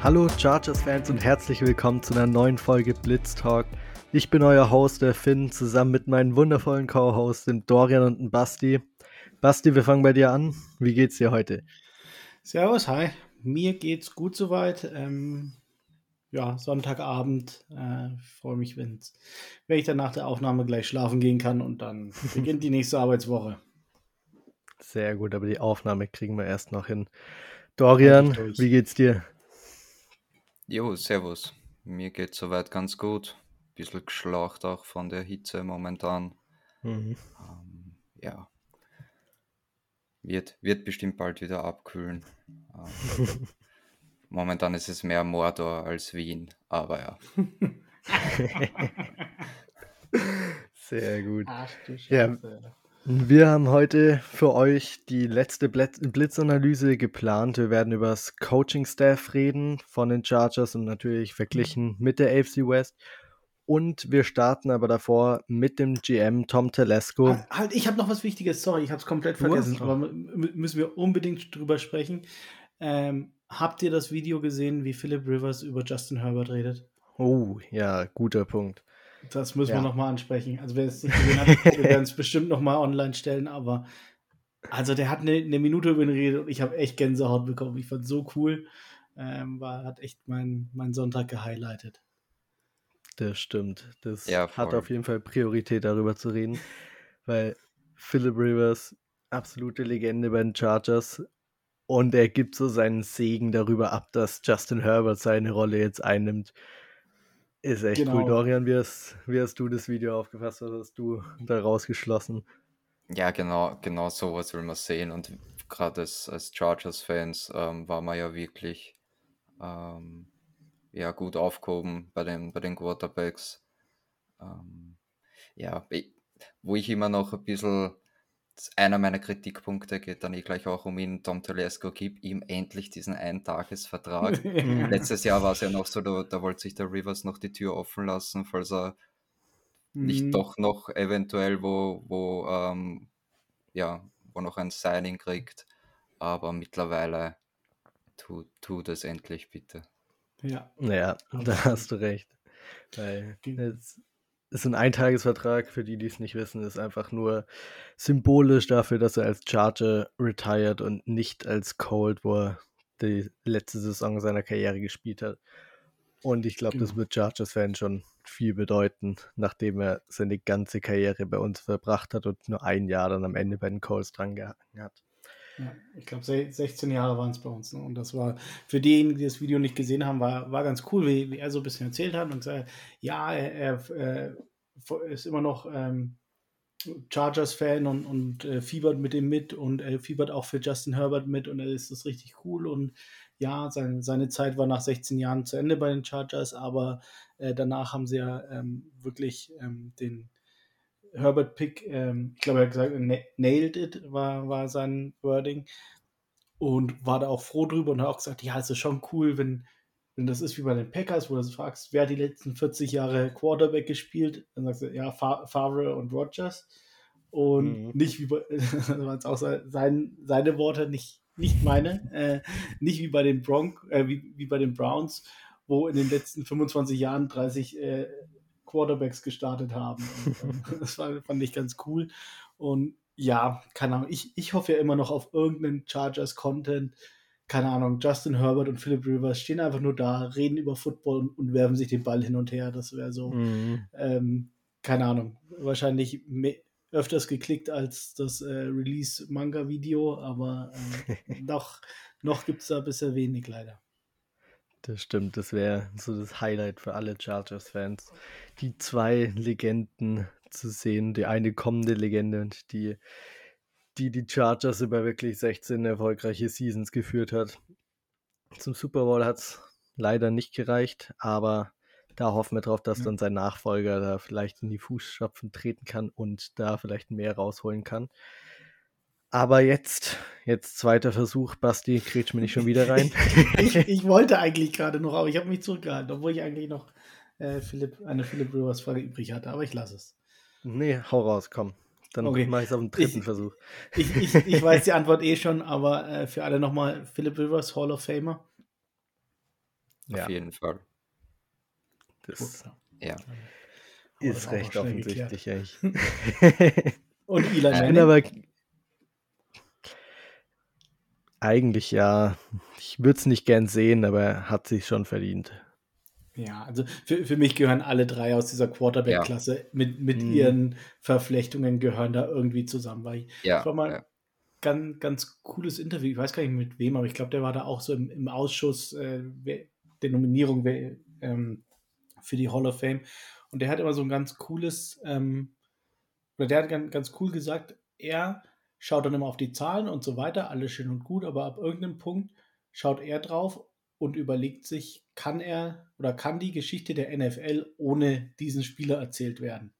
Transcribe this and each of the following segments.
Hallo Chargers-Fans und herzlich willkommen zu einer neuen Folge Blitz Talk. Ich bin euer Host, der Finn, zusammen mit meinen wundervollen Co-Hosts, dem Dorian und dem Basti. Basti, wir fangen bei dir an. Wie geht's dir heute? Servus, hi. Mir geht's gut soweit. Ähm, ja, Sonntagabend. Äh, freue mich, wenn's, wenn ich dann nach der Aufnahme gleich schlafen gehen kann und dann beginnt die nächste Arbeitswoche. Sehr gut, aber die Aufnahme kriegen wir erst noch hin. Dorian, wie geht's dir? Jo, servus. Mir geht's soweit ganz gut. Bisschen geschlaucht auch von der Hitze momentan. Mhm. Ähm, ja. Wird, wird bestimmt bald wieder abkühlen. Ähm, momentan ist es mehr Mordor als Wien, aber ja. Sehr gut. Ach, ja, wir haben heute für euch die letzte Blitzanalyse geplant. Wir werden über das Coaching-Staff reden von den Chargers und natürlich verglichen mit der AFC West. Und wir starten aber davor mit dem GM Tom Telesco. Halt, halt ich habe noch was Wichtiges. Sorry, ich habe es komplett vergessen. Aber müssen wir unbedingt drüber sprechen. Ähm, habt ihr das Video gesehen, wie Philip Rivers über Justin Herbert redet? Oh, ja, guter Punkt. Das müssen ja. wir nochmal ansprechen. Also wer es nicht gesehen hat, wir werden es bestimmt nochmal online stellen, aber also der hat eine, eine Minute über ihn geredet und ich habe echt Gänsehaut bekommen. Ich fand so cool. Ähm, war, hat echt meinen mein Sonntag gehighlightet. Das stimmt. Das ja, hat auf jeden Fall Priorität, darüber zu reden, weil Philip Rivers, absolute Legende bei den Chargers, und er gibt so seinen Segen darüber ab, dass Justin Herbert seine Rolle jetzt einnimmt. Ist echt genau. cool. Dorian, wie hast, wie hast du das Video aufgefasst? Was hast du daraus geschlossen? Ja, genau, genau sowas will man sehen. Und gerade als, als Chargers-Fans ähm, war man ja wirklich ähm, ja, gut aufgehoben bei den, bei den Quarterbacks. Ähm, ja, wo ich immer noch ein bisschen einer meiner Kritikpunkte geht dann eh gleich auch um ihn. Tom Telesco gibt ihm endlich diesen Eintagesvertrag. Letztes Jahr war es ja noch so, da, da, wollte sich der Rivers noch die Tür offen lassen, falls er mhm. nicht doch noch eventuell wo, wo, ähm, ja, wo noch ein Signing kriegt. Aber mittlerweile tut tu das endlich bitte. Ja. Ja, da hast du recht. Weil jetzt ist ein Eintagesvertrag, für die, die es nicht wissen, ist einfach nur symbolisch dafür, dass er als Charger retired und nicht als Cold, wo er die letzte Saison seiner Karriere gespielt hat. Und ich glaube, genau. das wird Chargers-Fans schon viel bedeuten, nachdem er seine ganze Karriere bei uns verbracht hat und nur ein Jahr dann am Ende bei den Colts dran gehangen hat. Ja, ich glaube, 16 Jahre waren es bei uns. Ne? Und das war für diejenigen, die das Video nicht gesehen haben, war, war ganz cool, wie, wie er so ein bisschen erzählt hat. Und sagt, ja, er, er äh, ist immer noch ähm, Chargers-Fan und, und äh, fiebert mit ihm mit und er fiebert auch für Justin Herbert mit und er ist das richtig cool. Und ja, sein, seine Zeit war nach 16 Jahren zu Ende bei den Chargers, aber äh, danach haben sie ja ähm, wirklich ähm, den Herbert Pick, ähm, ich glaube, er hat gesagt, nailed it, war, war sein Wording. Und war da auch froh drüber und hat auch gesagt, ja, es ist schon cool, wenn, wenn das ist wie bei den Packers, wo du fragst, wer hat die letzten 40 Jahre Quarterback gespielt? Dann sagst du, ja, Favre und Rogers. Und mhm. nicht wie bei, das waren auch sein, seine Worte, nicht, nicht meine, äh, nicht wie bei den Bronc, äh, wie, wie bei den Browns, wo in den letzten 25 Jahren 30 äh, Quarterbacks gestartet haben. Und, ähm, das war, fand ich ganz cool. Und ja, keine Ahnung, ich, ich hoffe ja immer noch auf irgendeinen Chargers-Content. Keine Ahnung, Justin Herbert und Philip Rivers stehen einfach nur da, reden über Football und, und werfen sich den Ball hin und her. Das wäre so, mhm. ähm, keine Ahnung, wahrscheinlich öfters geklickt als das äh, Release-Manga-Video, aber äh, noch, noch gibt es da bisher wenig leider. Das stimmt, das wäre so das Highlight für alle Chargers-Fans, die zwei Legenden zu sehen. Die eine kommende Legende und die, die die Chargers über wirklich 16 erfolgreiche Seasons geführt hat. Zum Super Bowl hat es leider nicht gereicht, aber da hoffen wir drauf, dass dann sein Nachfolger da vielleicht in die Fußstapfen treten kann und da vielleicht mehr rausholen kann. Aber jetzt, jetzt zweiter Versuch, Basti, kretsch mir nicht schon wieder rein. ich, ich, wollte eigentlich gerade noch, aber ich habe mich zurückgehalten, obwohl ich eigentlich noch äh, Philipp, eine Philipp Rivers Frage übrig hatte, aber ich lasse es. Nee, hau raus, komm. Dann okay. mache ich es auf den dritten ich, Versuch. Ich, ich, ich weiß die Antwort eh schon, aber äh, für alle nochmal, Philipp Rivers, Hall of Famer. Ja. Auf jeden Fall. Das ja. ist recht offensichtlich eigentlich. Und Eli Manning? Eigentlich ja. Ich würde es nicht gern sehen, aber er hat sich schon verdient. Ja, also für, für mich gehören alle drei aus dieser Quarterback-Klasse ja. mit, mit mhm. ihren Verflechtungen gehören da irgendwie zusammen. Weil ich, ja, war mal ja. ganz, ganz cooles Interview, ich weiß gar nicht mit wem, aber ich glaube, der war da auch so im, im Ausschuss äh, der Nominierung ähm, für die Hall of Fame. Und der hat immer so ein ganz cooles, ähm, oder der hat ganz, ganz cool gesagt, er schaut dann immer auf die Zahlen und so weiter, alles schön und gut, aber ab irgendeinem Punkt schaut er drauf und überlegt sich, kann er oder kann die Geschichte der NFL ohne diesen Spieler erzählt werden?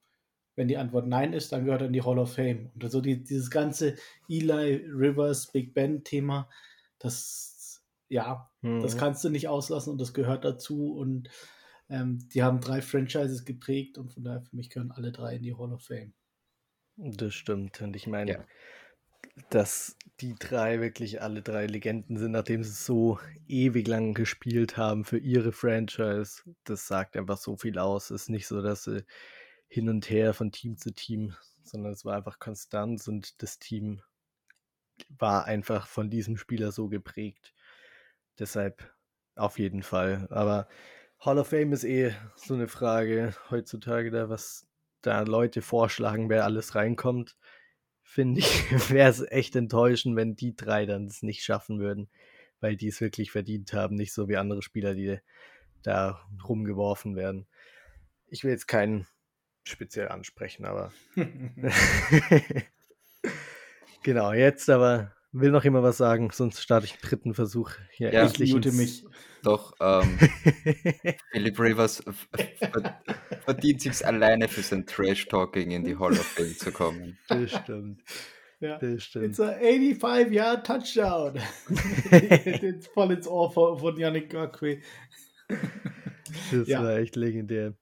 Wenn die Antwort nein ist, dann gehört er in die Hall of Fame. Und also die, dieses ganze Eli Rivers Big Ben Thema, das ja, mhm. das kannst du nicht auslassen und das gehört dazu. Und ähm, die haben drei Franchises geprägt und von daher für mich gehören alle drei in die Hall of Fame. Das stimmt. Und ich meine, ja dass die drei wirklich alle drei Legenden sind, nachdem sie so ewig lang gespielt haben für ihre Franchise. Das sagt einfach so viel aus. Es ist nicht so, dass sie hin und her von Team zu Team, sondern es war einfach Konstanz und das Team war einfach von diesem Spieler so geprägt. Deshalb auf jeden Fall. Aber Hall of Fame ist eh so eine Frage heutzutage, da was da Leute vorschlagen, wer alles reinkommt finde ich, wäre es echt enttäuschend, wenn die drei dann es nicht schaffen würden, weil die es wirklich verdient haben, nicht so wie andere Spieler, die da rumgeworfen werden. Ich will jetzt keinen speziell ansprechen, aber genau, jetzt aber will noch immer was sagen, sonst starte ich einen dritten Versuch. Hier ja, ich mute mich. Doch, ähm, Philip Rivers verdient sich alleine für sein Trash-Talking in die Hall of Fame zu kommen. Das stimmt. Ja. Das stimmt. It's a 85-Yard-Touchdown. Jetzt voll ins Ohr von, von Yannick Gakwe. Das ja. war echt legendär.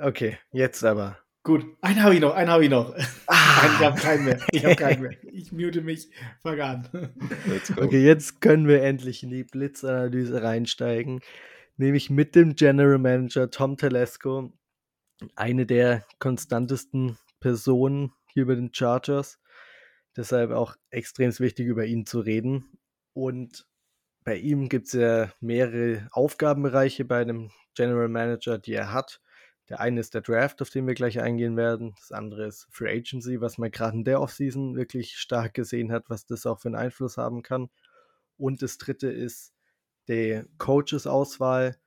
Okay, jetzt aber Gut, einen habe ich noch, einen habe ich noch. Ah. ich habe keinen mehr. Ich habe keinen mehr. Ich mute mich. Fang an. Okay, jetzt können wir endlich in die Blitzanalyse reinsteigen. Nämlich mit dem General Manager Tom Telesco. Eine der konstantesten Personen hier über den Chargers. Deshalb auch extrem wichtig, über ihn zu reden. Und bei ihm gibt es ja mehrere Aufgabenbereiche bei einem General Manager, die er hat. Der eine ist der Draft, auf den wir gleich eingehen werden. Das andere ist Free Agency, was man gerade in der Offseason wirklich stark gesehen hat, was das auch für einen Einfluss haben kann. Und das dritte ist die Coaches-Auswahl.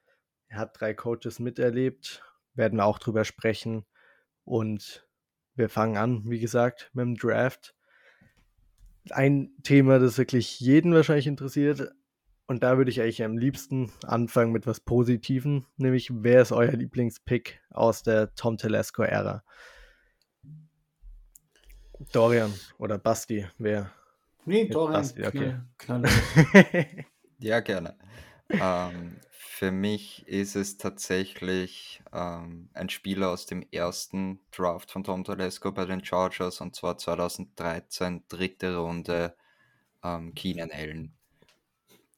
Er hat drei Coaches miterlebt, werden wir auch drüber sprechen. Und wir fangen an, wie gesagt, mit dem Draft. Ein Thema, das wirklich jeden wahrscheinlich interessiert, und da würde ich eigentlich am liebsten anfangen mit was Positiven, nämlich wer ist euer Lieblingspick aus der Tom Telesco-Ära? Dorian oder Basti, wer? Nee, Dorian. Basti, okay. Knall, ja, gerne. ähm, für mich ist es tatsächlich ähm, ein Spieler aus dem ersten Draft von Tom Telesco bei den Chargers und zwar 2013, dritte Runde, ähm, Keenan Allen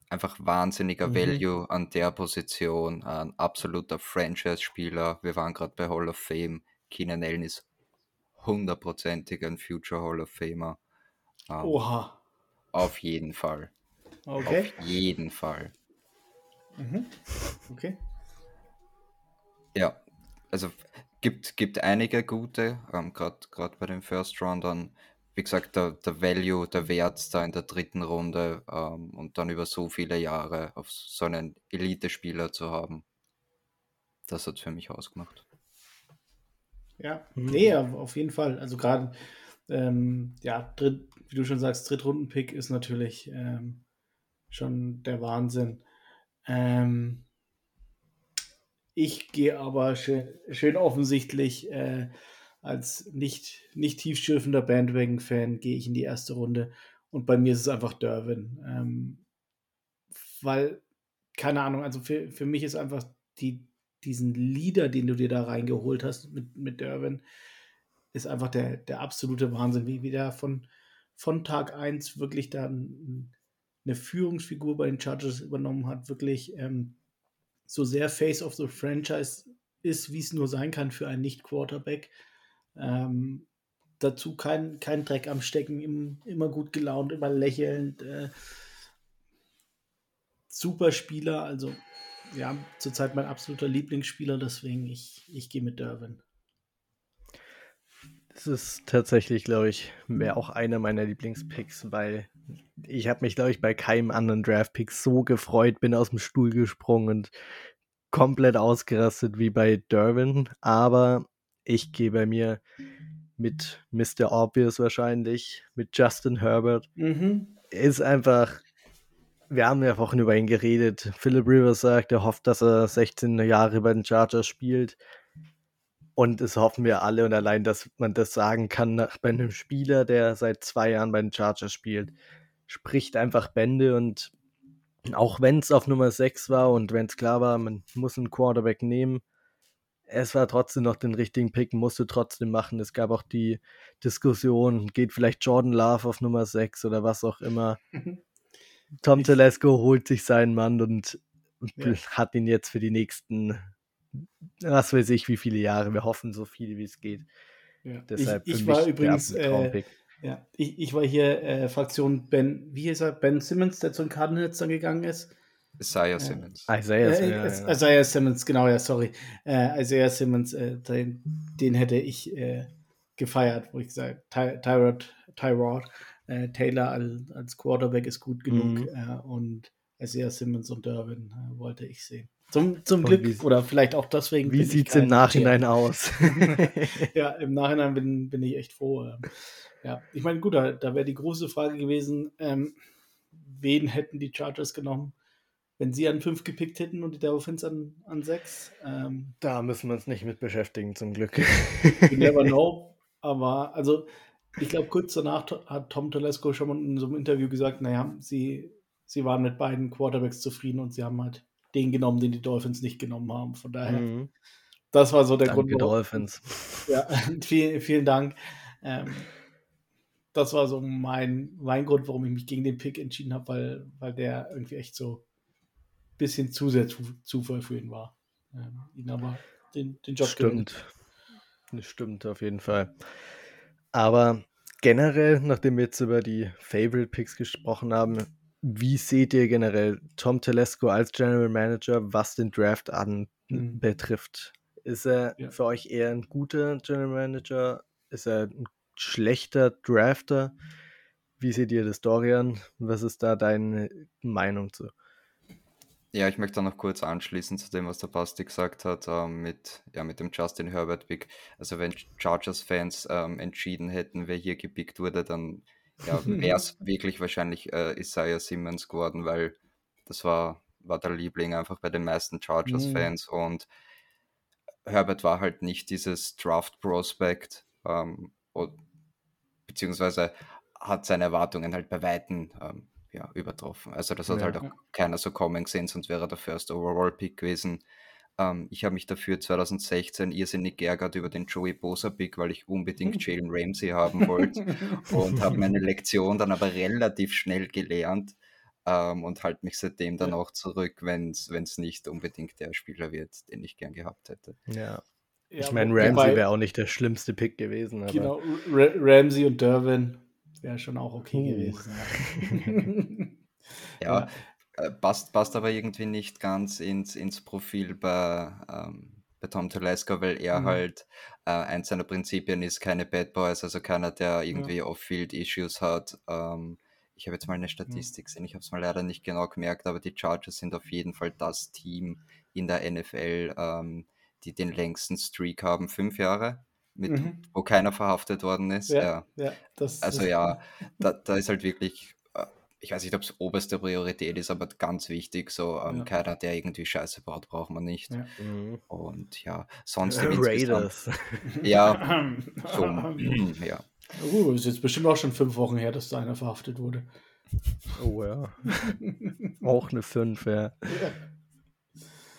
einfach wahnsinniger mhm. Value an der Position, ein absoluter Franchise-Spieler. Wir waren gerade bei Hall of Fame. Keenan Allen ist hundertprozentig ein Future Hall of Famer. Um, ähm, Oha. Auf jeden Fall. Okay. Auf jeden Fall. Mhm. Okay. Ja, also gibt, gibt einige gute, ähm, gerade bei den First Roundern wie gesagt, der, der Value, der Wert da in der dritten Runde ähm, und dann über so viele Jahre auf so einen Elite-Spieler zu haben, das hat für mich ausgemacht. Ja, mhm. nee, auf jeden Fall. Also gerade, ähm, ja, dritt, wie du schon sagst, Drittrunden-Pick ist natürlich ähm, schon der Wahnsinn. Ähm, ich gehe aber schön, schön offensichtlich äh, als nicht, nicht tiefschürfender Bandwagon-Fan gehe ich in die erste Runde und bei mir ist es einfach Derwin. Ähm, weil, keine Ahnung, also für, für mich ist einfach die, diesen Leader, den du dir da reingeholt hast mit, mit Derwin, ist einfach der, der absolute Wahnsinn, wie, wie der von, von Tag 1 wirklich dann eine Führungsfigur bei den Chargers übernommen hat, wirklich ähm, so sehr Face of the Franchise ist, wie es nur sein kann für einen Nicht-Quarterback. Ähm, dazu kein, kein Dreck am Stecken, im, immer gut gelaunt, immer lächelnd. Äh, super Spieler, also ja, zurzeit mein absoluter Lieblingsspieler, deswegen ich, ich gehe mit Derwin. Das ist tatsächlich, glaube ich, wäre auch einer meiner Lieblingspicks, weil ich habe mich, glaube ich, bei keinem anderen Draft-Pick so gefreut, bin aus dem Stuhl gesprungen und komplett ausgerastet wie bei Derwin. Aber ich gehe bei mir mit Mr. Obvious wahrscheinlich, mit Justin Herbert. Mhm. Ist einfach, wir haben ja Wochen über ihn geredet. Philip Rivers sagt, er hofft, dass er 16 Jahre bei den Chargers spielt. Und es hoffen wir alle. Und allein, dass man das sagen kann nach, bei einem Spieler, der seit zwei Jahren bei den Chargers spielt, spricht einfach Bände. Und auch wenn es auf Nummer 6 war und wenn es klar war, man muss einen Quarterback nehmen, es war trotzdem noch den richtigen Pick, musste trotzdem machen. Es gab auch die Diskussion, geht vielleicht Jordan Love auf Nummer 6 oder was auch immer. Tom Telesco holt sich seinen Mann und ja. hat ihn jetzt für die nächsten, was weiß ich, wie viele Jahre. Wir hoffen so viele, wie es geht. Ja. Deshalb ich, ich war übrigens, äh, ja, ich, ich war hier äh, Fraktion Ben, wie hieß er? Ben Simmons, der zu den Cardinals dann gegangen ist. Isaiah Simmons. Isaiah, äh, ja, ja. Isaiah Simmons, genau, ja, sorry. Äh, Isaiah Simmons, äh, den, den, hätte ich äh, gefeiert, wo ich gesagt Ty Tyrod, Tyrod äh, Taylor als, als, Quarterback ist gut genug mhm. Äh, und Isaiah Simmons und Derwin wollte ich sehen. Zum, zum Glück, wie, oder vielleicht auch deswegen. Wie sieht es im Nachhinein Tier. aus? ja, im Nachhinein bin, bin ich echt froh. Ähm, ja, ich meine, gut, da, da wäre die große Frage gewesen, ähm, wen hätten die Chargers genommen? Wenn sie an 5 gepickt hätten und die Dolphins an, an 6. Ähm, da müssen wir uns nicht mit beschäftigen, zum Glück. you never know. Aber also, ich glaube, kurz danach hat Tom Telesco schon mal in so einem Interview gesagt, naja, sie, sie waren mit beiden Quarterbacks zufrieden und sie haben halt den genommen, den die Dolphins nicht genommen haben. Von daher, mhm. das war so der Danke Grund. Dolphins. Ja, vielen, vielen Dank. Ähm, das war so mein, mein Grund, warum ich mich gegen den Pick entschieden habe, weil, weil der irgendwie echt so bisschen zu sehr zu, Zufall für ihn war. Ähm, ihn aber den, den Job Stimmt. Das stimmt auf jeden Fall. Aber generell, nachdem wir jetzt über die Favorite Picks gesprochen haben, wie seht ihr generell Tom Telesco als General Manager, was den Draft an mhm. betrifft? Ist er ja. für euch eher ein guter General Manager? Ist er ein schlechter Drafter? Wie seht ihr das, Dorian? Was ist da deine Meinung zu? Ja, ich möchte da noch kurz anschließen zu dem, was der Basti gesagt hat, ähm, mit, ja, mit dem Justin Herbert-Pick. Also wenn Chargers-Fans ähm, entschieden hätten, wer hier gepickt wurde, dann ja, wäre es wirklich wahrscheinlich äh, Isaiah Simmons geworden, weil das war, war der Liebling einfach bei den meisten Chargers-Fans mhm. und Herbert war halt nicht dieses Draft-Prospect, ähm, beziehungsweise hat seine Erwartungen halt bei Weitem ähm, ja, übertroffen. Also das hat ja. halt auch keiner so kommen gesehen, sonst wäre er der First Overall Pick gewesen. Ähm, ich habe mich dafür 2016 irrsinnig geärgert über den Joey Bosa Pick, weil ich unbedingt Jalen Ramsey haben wollte und habe meine Lektion dann aber relativ schnell gelernt ähm, und halte mich seitdem dann auch zurück, wenn es nicht unbedingt der Spieler wird, den ich gern gehabt hätte. Ja. Ja, ich meine, Ramsey wäre auch nicht der schlimmste Pick gewesen. Genau, Ramsey und Derwin wäre schon auch okay uh. gewesen. Ja, ja. Äh, passt, passt aber irgendwie nicht ganz ins, ins Profil bei, ähm, bei Tom Telesco, weil er mhm. halt äh, eins seiner Prinzipien ist, keine Bad Boys, also keiner, der irgendwie ja. Off-Field-Issues hat. Ähm, ich habe jetzt mal eine Statistik gesehen, ich habe es mal leider nicht genau gemerkt, aber die Chargers sind auf jeden Fall das Team in der NFL, ähm, die den längsten Streak haben, fünf Jahre mit, mhm. wo keiner verhaftet worden ist. Ja, ja. ja das, also das ja, da, da ist halt wirklich, äh, ich weiß nicht, ob es oberste Priorität ist, aber ganz wichtig, so ähm, ja. keiner, der irgendwie Scheiße baut, braucht man nicht. Ja. Mhm. Und ja, sonst äh, Raiders. Ja, so, ja. Uh, ist jetzt bestimmt auch schon fünf Wochen her, dass da einer verhaftet wurde. Oh ja. auch eine 5, ja.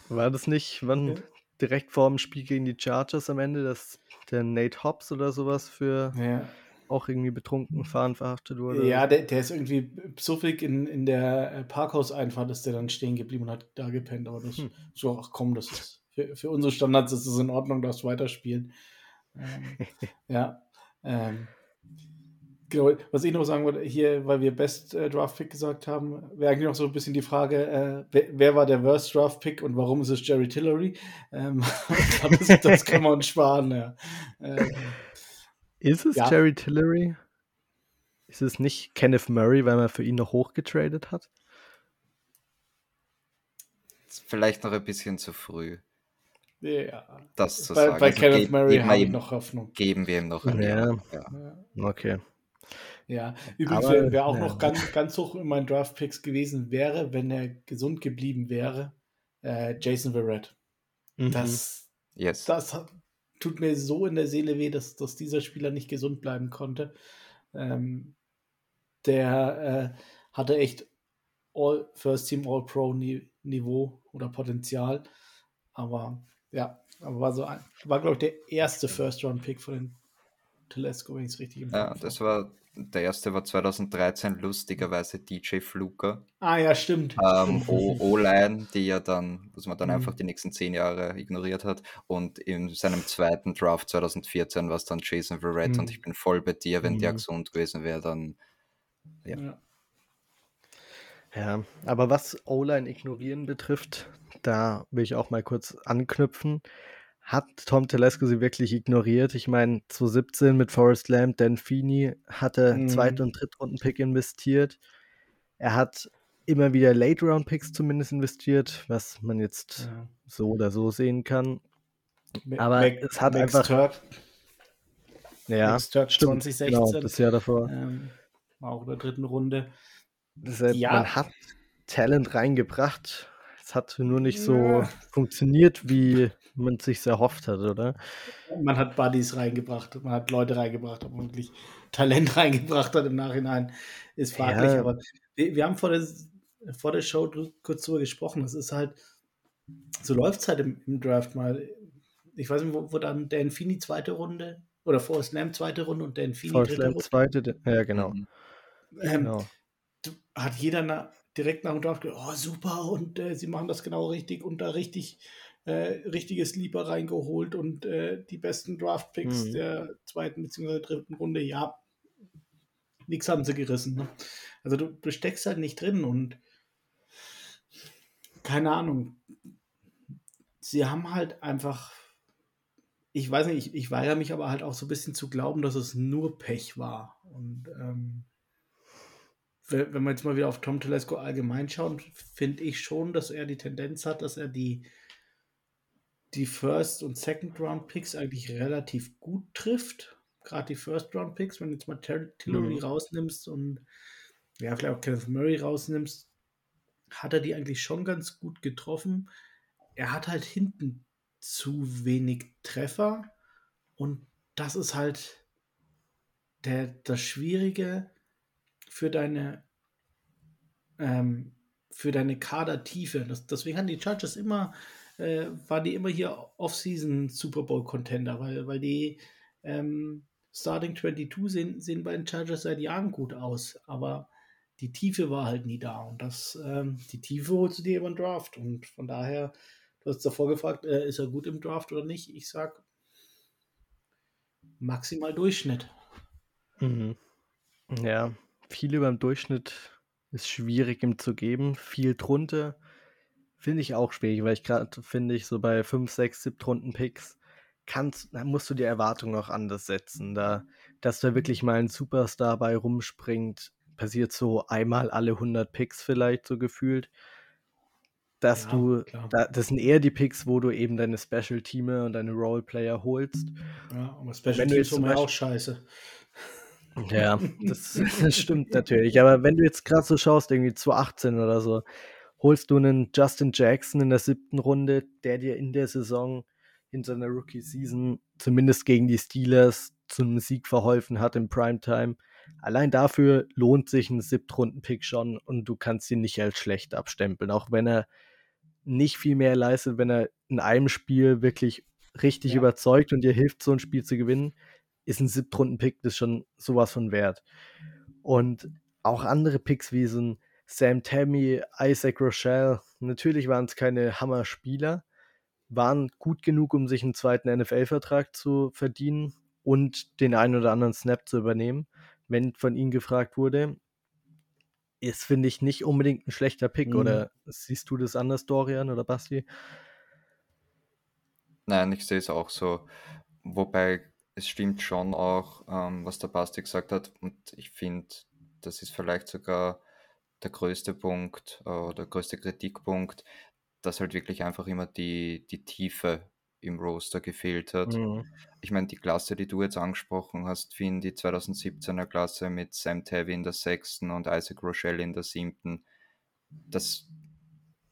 War das nicht, wann direkt vor dem Spiel gegen die Chargers am Ende, dass der Nate Hobbs oder sowas für ja. auch irgendwie betrunken fahren verhaftet wurde. Ja, der, der ist irgendwie psuffig in, in der äh, Parkhauseinfahrt, ist der dann stehen geblieben und hat da gepennt. Aber das hm. so, ach komm, das ist für, für unsere Standards ist es in Ordnung, darfst weiterspielen. Ähm, ja. Ähm, genau, was ich noch sagen wollte, hier, weil wir Best äh, Draft Pick gesagt haben, wäre eigentlich noch so ein bisschen die Frage, äh, wer, wer, war der Worst Draft Pick und warum ist es Jerry Tillery? Ähm, das, das, kann man uns sparen, ja. Ähm, ist es ja. Jerry Tillery? Ist es nicht Kenneth Murray, weil man für ihn noch hochgetradet hat? Vielleicht noch ein bisschen zu früh. Ja. Das zu bei, sagen. Bei also Kenneth Murray habe ich noch Hoffnung. Geben wir ihm noch ein ja. ja. Okay. Ja, übrigens, Aber, wer auch ja. noch ganz, ganz hoch in meinen Draft-Picks gewesen wäre, wenn er gesund geblieben wäre, äh, Jason Verrett. Mhm. Das, yes. das hat, tut mir so in der Seele weh, dass, dass dieser Spieler nicht gesund bleiben konnte. Ähm, der äh, hatte echt All First Team All Pro Niveau oder Potenzial. Aber ja, aber war so ein, war, glaube ich, der erste First-Round-Pick von den Telesco, wenn ich es richtig im Ja, das war, der erste war 2013 lustigerweise DJ Fluker. Ah ja, stimmt. Ähm, O-Line, die ja dann, was man dann mhm. einfach die nächsten zehn Jahre ignoriert hat. Und in seinem zweiten Draft 2014 war es dann Jason Verrett mhm. und ich bin voll bei dir, wenn mhm. der gesund gewesen wäre, dann ja. ja. Ja, aber was O-Line ignorieren betrifft, da will ich auch mal kurz anknüpfen. Hat Tom Telesco sie wirklich ignoriert? Ich meine, 2017 mit Forrest Lamb, Dan Feeney hatte mhm. Zweit- und Drittrunden-Pick investiert. Er hat immer wieder Late-Round-Picks zumindest investiert, was man jetzt ja. so oder so sehen kann. Aber Mac, es hat Max einfach. Turk. Ja, Max Turk 2016. Genau, das Jahr davor. Ähm, auch in der dritten Runde. Deshalb, ja. Man hat Talent reingebracht. Es hat nur nicht so ja. funktioniert, wie man sich erhofft hat, oder? Man hat Buddies reingebracht, man hat Leute reingebracht, ob man wirklich Talent reingebracht hat im Nachhinein, ist fraglich. Ja. Aber wir, wir, haben vor der, vor der Show kurz darüber gesprochen. Das ist halt, so läuft es halt im, im, Draft mal. Ich weiß nicht, wo, wo dann Dan Fini zweite Runde oder Forrest Lamb zweite Runde und Dan Fini dritte Lamb Runde. zweite, ja, genau. Ähm, genau hat jeder na, direkt nach dem Draft gesagt, oh super und äh, sie machen das genau richtig und da richtig äh, richtiges Lieber reingeholt und äh, die besten Draft-Picks mhm. der zweiten bzw. dritten Runde, ja, nichts haben sie gerissen. Ne? Also du, du steckst halt nicht drin und keine Ahnung. Sie haben halt einfach, ich weiß nicht, ich, ich weigere mich aber halt auch so ein bisschen zu glauben, dass es nur Pech war. Und ähm, wenn man jetzt mal wieder auf Tom Telesco allgemein schaut, finde ich schon, dass er die Tendenz hat, dass er die, die First- und Second-Round-Picks eigentlich relativ gut trifft. Gerade die First-Round-Picks, wenn du jetzt mal Tillery mhm. rausnimmst und ja, vielleicht auch Kenneth Murray rausnimmst, hat er die eigentlich schon ganz gut getroffen. Er hat halt hinten zu wenig Treffer und das ist halt der, das Schwierige für deine ähm, für deine Kadertiefe. Das, deswegen haben die Chargers immer, äh, waren die immer hier Off-Season Super Bowl Contender, weil, weil die ähm, Starting 22 sehen, sehen bei den Chargers seit Jahren gut aus, aber die Tiefe war halt nie da und das, ähm, die Tiefe holst du dir über den Draft und von daher, du hast davor gefragt, äh, ist er gut im Draft oder nicht? Ich sag maximal Durchschnitt. Mhm. Ja, viel über dem Durchschnitt ist schwierig ihm zu geben. Viel drunter finde ich auch schwierig, weil ich gerade finde ich so bei 5, 6, 7 Runden Picks kannst, musst du die Erwartungen auch anders setzen. Da, dass da wirklich mal ein Superstar bei rumspringt, passiert so einmal alle 100 Picks vielleicht so gefühlt. Dass ja, du, da, das sind eher die Picks, wo du eben deine Special-Teamer und deine Roleplayer holst. Ja, aber Special Teams sind auch scheiße. Ja, das, das stimmt natürlich. Aber wenn du jetzt gerade so schaust, irgendwie 2018 oder so, holst du einen Justin Jackson in der siebten Runde, der dir in der Saison in seiner Rookie-Season zumindest gegen die Steelers zum Sieg verholfen hat im Primetime. Allein dafür lohnt sich ein Siebtrunden-Pick schon und du kannst ihn nicht als schlecht abstempeln, auch wenn er nicht viel mehr leistet, wenn er in einem Spiel wirklich richtig ja. überzeugt und dir hilft, so ein Spiel zu gewinnen, ist ein Siebtrunden-Pick, das schon sowas von wert. Und auch andere Picks wie so ein Sam Tammy, Isaac Rochelle, natürlich waren es keine Hammer-Spieler, waren gut genug, um sich einen zweiten NFL-Vertrag zu verdienen und den einen oder anderen Snap zu übernehmen, wenn von ihnen gefragt wurde. Ist, finde ich, nicht unbedingt ein schlechter Pick, mhm. oder siehst du das anders, Dorian oder Basti? Nein, ich sehe es auch so. Wobei es stimmt schon auch, ähm, was der Basti gesagt hat. Und ich finde, das ist vielleicht sogar der größte Punkt äh, der größte Kritikpunkt, dass halt wirklich einfach immer die, die Tiefe im Roster gefehlt hat. Mhm. Ich meine, die Klasse, die du jetzt angesprochen hast, Finn, die 2017er Klasse mit Sam Tavy in der sechsten und Isaac Rochelle in der siebten, das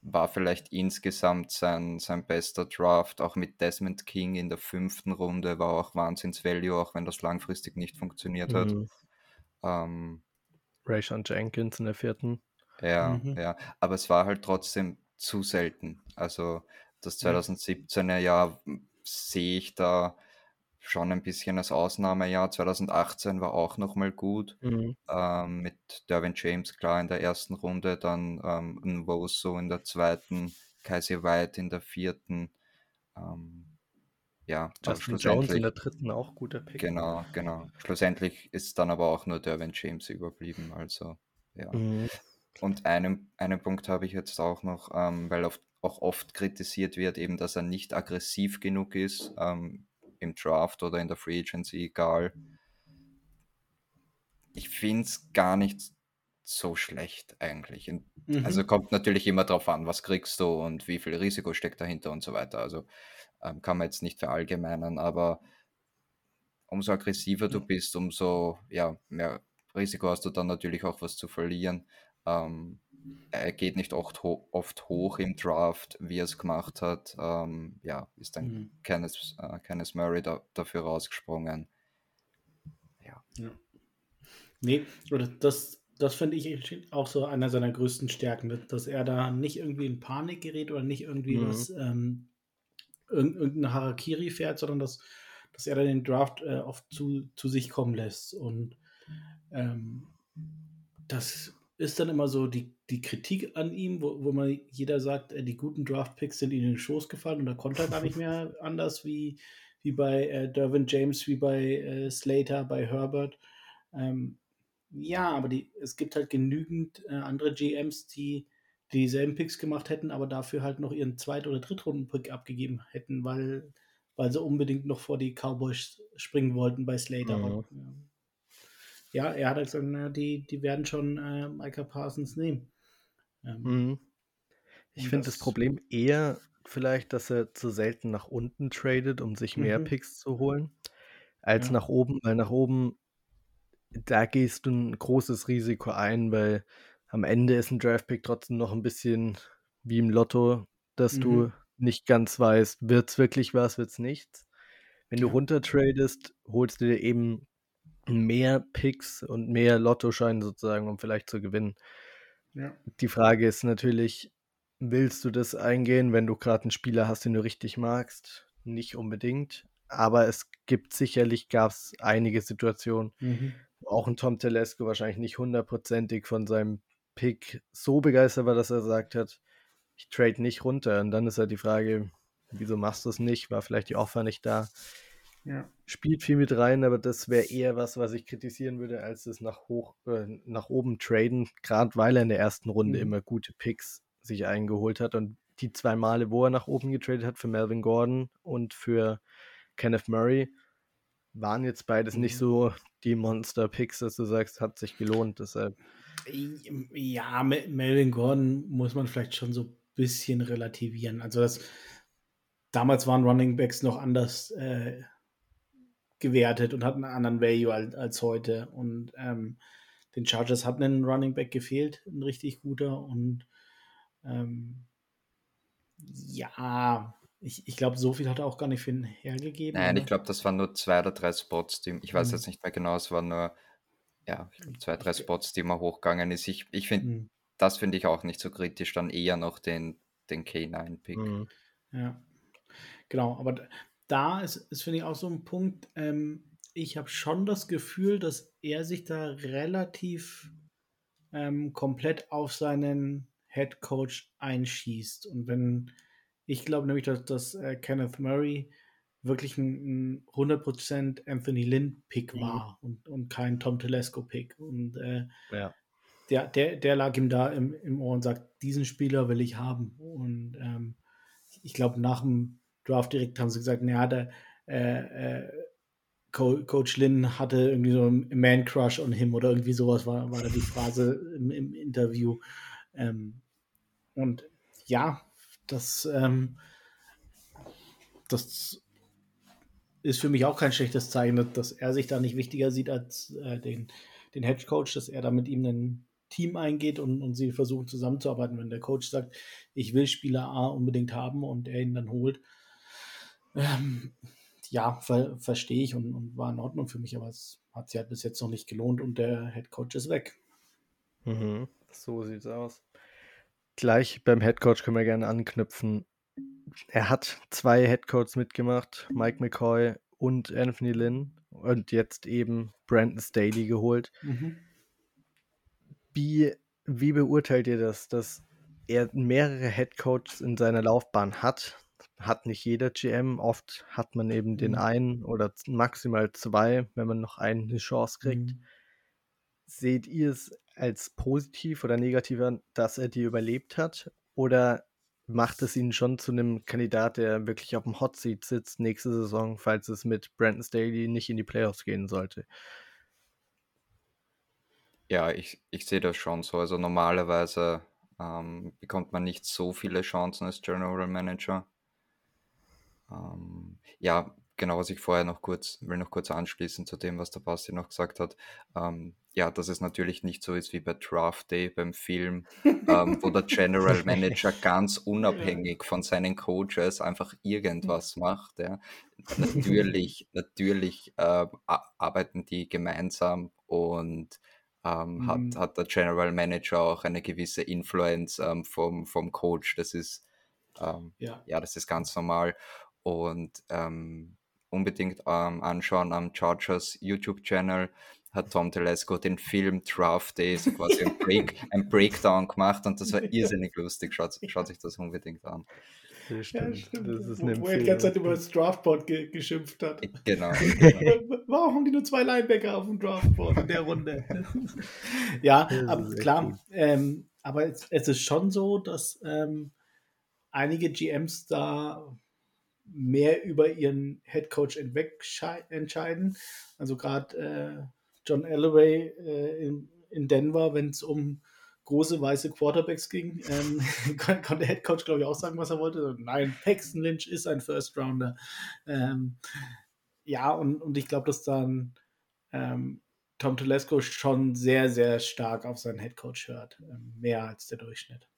war vielleicht insgesamt sein, sein bester Draft. Auch mit Desmond King in der fünften Runde war auch Wahnsinns-Value, auch wenn das langfristig nicht funktioniert hat. Mhm. Ähm, Rayshon Jenkins in der vierten. Ja, mhm. ja. Aber es war halt trotzdem zu selten. Also das 2017er Jahr sehe ich da schon ein bisschen als Ausnahmejahr. 2018 war auch nochmal gut. Mhm. Ähm, mit Derwin James klar in der ersten Runde, dann ähm, Nwoso in der zweiten, Kaiser White in der vierten. Ähm, ja, Justin Jones in der dritten auch guter Pick. Genau, genau. Schlussendlich ist dann aber auch nur Derwin James überblieben. Also, ja. Mhm. Und einen, einen Punkt habe ich jetzt auch noch, ähm, weil oft, auch oft kritisiert wird, eben, dass er nicht aggressiv genug ist ähm, im Draft oder in der Free Agency, egal. Ich finde es gar nicht so schlecht eigentlich. Mhm. Also kommt natürlich immer darauf an, was kriegst du und wie viel Risiko steckt dahinter und so weiter. Also ähm, kann man jetzt nicht verallgemeinern, aber umso aggressiver du bist, umso ja, mehr Risiko hast du dann natürlich auch was zu verlieren. Ähm, er geht nicht oft, ho oft, hoch im Draft, wie er es gemacht hat. Ähm, ja, ist dann mhm. Kenneth, äh, Kenneth Murray da, dafür rausgesprungen. Ja. ja. Nee, oder das, das finde ich auch so einer seiner größten Stärken, dass er da nicht irgendwie in Panik gerät oder nicht irgendwie mhm. was, ähm, irgendeine Harakiri fährt, sondern dass, dass er dann den Draft äh, oft zu, zu sich kommen lässt. Und ähm, das ist dann immer so die, die Kritik an ihm, wo, wo man jeder sagt, äh, die guten Draft-Picks sind in den Schoß gefallen und da konnte er gar nicht mehr anders wie, wie bei äh, Dervin James, wie bei äh, Slater, bei Herbert. Ähm, ja, aber die, es gibt halt genügend äh, andere GMs, die, die dieselben Picks gemacht hätten, aber dafür halt noch ihren Zweit- oder Drittrunden-Pick abgegeben hätten, weil, weil sie unbedingt noch vor die Cowboys springen wollten bei Slater. Mhm. Ja ja, er hat halt gesagt, na, die, die werden schon äh, Micah Parsons nehmen. Ähm, mhm. Ich finde das, das, Problem eher vielleicht, dass er zu selten nach unten tradet, um sich mehr mhm. Picks zu holen, als ja. nach oben, weil nach oben, da gehst du ein großes Risiko ein, weil am Ende ist ein Draftpick trotzdem noch ein bisschen wie im Lotto, dass mhm. du nicht ganz weißt, wird es wirklich was, wird es nichts. Wenn du runter tradest, holst du dir eben mehr Picks und mehr Lottoscheine sozusagen, um vielleicht zu gewinnen. Ja. Die Frage ist natürlich, willst du das eingehen, wenn du gerade einen Spieler hast, den du richtig magst? Nicht unbedingt. Aber es gibt sicherlich, gab es einige Situationen, mhm. wo auch ein Tom Telesco wahrscheinlich nicht hundertprozentig von seinem Pick so begeistert war, dass er gesagt hat, ich trade nicht runter. Und dann ist halt die Frage, wieso machst du es nicht? War vielleicht die Offer nicht da? Ja. Spielt viel mit rein, aber das wäre eher was, was ich kritisieren würde, als das nach, hoch, äh, nach oben traden, gerade weil er in der ersten Runde mhm. immer gute Picks sich eingeholt hat. Und die zwei Male, wo er nach oben getradet hat, für Melvin Gordon und für Kenneth Murray, waren jetzt beides mhm. nicht so die Monster-Picks, dass du sagst, hat sich gelohnt. Deshalb. Ja, Melvin Gordon muss man vielleicht schon so ein bisschen relativieren. Also das damals waren Running Backs noch anders äh, gewertet und hat einen anderen Value als, als heute. Und ähm, den Chargers hat einen Running Back gefehlt, ein richtig guter. Und ähm, ja, ich, ich glaube, so viel hat er auch gar nicht für ihn hergegeben. Nein, oder? ich glaube, das waren nur zwei oder drei Spots, die, ich weiß mhm. jetzt nicht mehr genau, es waren nur ja, zwei, drei Spots, die mal hochgegangen ist. Ich, ich finde, mhm. das finde ich auch nicht so kritisch, dann eher noch den, den K9-Pick. Mhm. Ja, genau, aber da ist, ist finde ich, auch so ein Punkt, ähm, ich habe schon das Gefühl, dass er sich da relativ ähm, komplett auf seinen Head Coach einschießt. Und wenn ich glaube nämlich, dass, dass äh, Kenneth Murray wirklich ein, ein 100% Anthony Lynn Pick mhm. war und, und kein Tom Telesco Pick. Und äh, ja. der, der, der lag ihm da im, im Ohr und sagt, diesen Spieler will ich haben. Und ähm, ich glaube, nach dem Draft direkt haben sie gesagt, naja, der äh, äh, Co Coach Lynn hatte irgendwie so ein Man-Crush on him oder irgendwie sowas war, war da die Phrase im, im Interview. Ähm, und ja, das, ähm, das ist für mich auch kein schlechtes Zeichen, dass er sich da nicht wichtiger sieht als äh, den, den Head Coach, dass er da mit ihm ein Team eingeht und, und sie versuchen zusammenzuarbeiten. Wenn der Coach sagt, ich will Spieler A unbedingt haben und er ihn dann holt, ähm, ja, ver verstehe ich und, und, war in Ordnung für mich, aber es hat sich halt bis jetzt noch nicht gelohnt und der Head Coach ist weg. Mhm, so sieht's aus. Gleich beim Head Coach können wir gerne anknüpfen. Er hat zwei Head Coaches mitgemacht, Mike McCoy und Anthony Lynn und jetzt eben Brandon Staley geholt. Mhm. Wie, wie beurteilt ihr das, dass er mehrere Head Coaches in seiner Laufbahn hat? Hat nicht jeder GM. Oft hat man eben den mhm. einen oder maximal zwei, wenn man noch einen eine Chance kriegt. Mhm. Seht ihr es als positiv oder negativ an, dass er die überlebt hat? Oder macht es ihn schon zu einem Kandidat, der wirklich auf dem Hot Seat sitzt nächste Saison, falls es mit Brandon Staley nicht in die Playoffs gehen sollte? Ja, ich, ich sehe das schon so. Also normalerweise ähm, bekommt man nicht so viele Chancen als General Manager. Ähm, ja, genau, was ich vorher noch kurz, will noch kurz anschließen zu dem, was der Basti noch gesagt hat. Ähm, ja, dass es natürlich nicht so ist wie bei Draft Day beim Film, ähm, wo der General Manager ganz unabhängig von seinen Coaches einfach irgendwas macht. Ja. Natürlich, natürlich äh, arbeiten die gemeinsam und ähm, mhm. hat, hat der General Manager auch eine gewisse Influence ähm, vom, vom Coach. Das ist ähm, ja. ja, das ist ganz normal. Und ähm, unbedingt ähm, anschauen am Chargers YouTube-Channel hat Tom Telesco den Film Draft Day, so quasi ein, Break, ein Breakdown gemacht und das war irrsinnig lustig. Schaut, schaut sich das unbedingt an. Ja, stimmt. Ja, stimmt. Das ist wo, wo er die ganze Zeit über das Draftboard ge geschimpft hat. Genau. genau. Warum haben die nur zwei Linebacker auf dem Draftboard in der Runde? ja, aber klar. Ähm, aber es, es, ist schon so, dass ähm, einige GMs da mehr über ihren Headcoach hinweg entscheiden. Also gerade äh, John Alloway äh, in, in Denver, wenn es um große weiße Quarterbacks ging, ähm, konnte der Headcoach, glaube ich, auch sagen, was er wollte. Nein, Paxton Lynch ist ein First Rounder. Ähm, ja, und, und ich glaube, dass dann ähm, Tom Telesco schon sehr, sehr stark auf seinen Headcoach hört. Ähm, mehr als der Durchschnitt.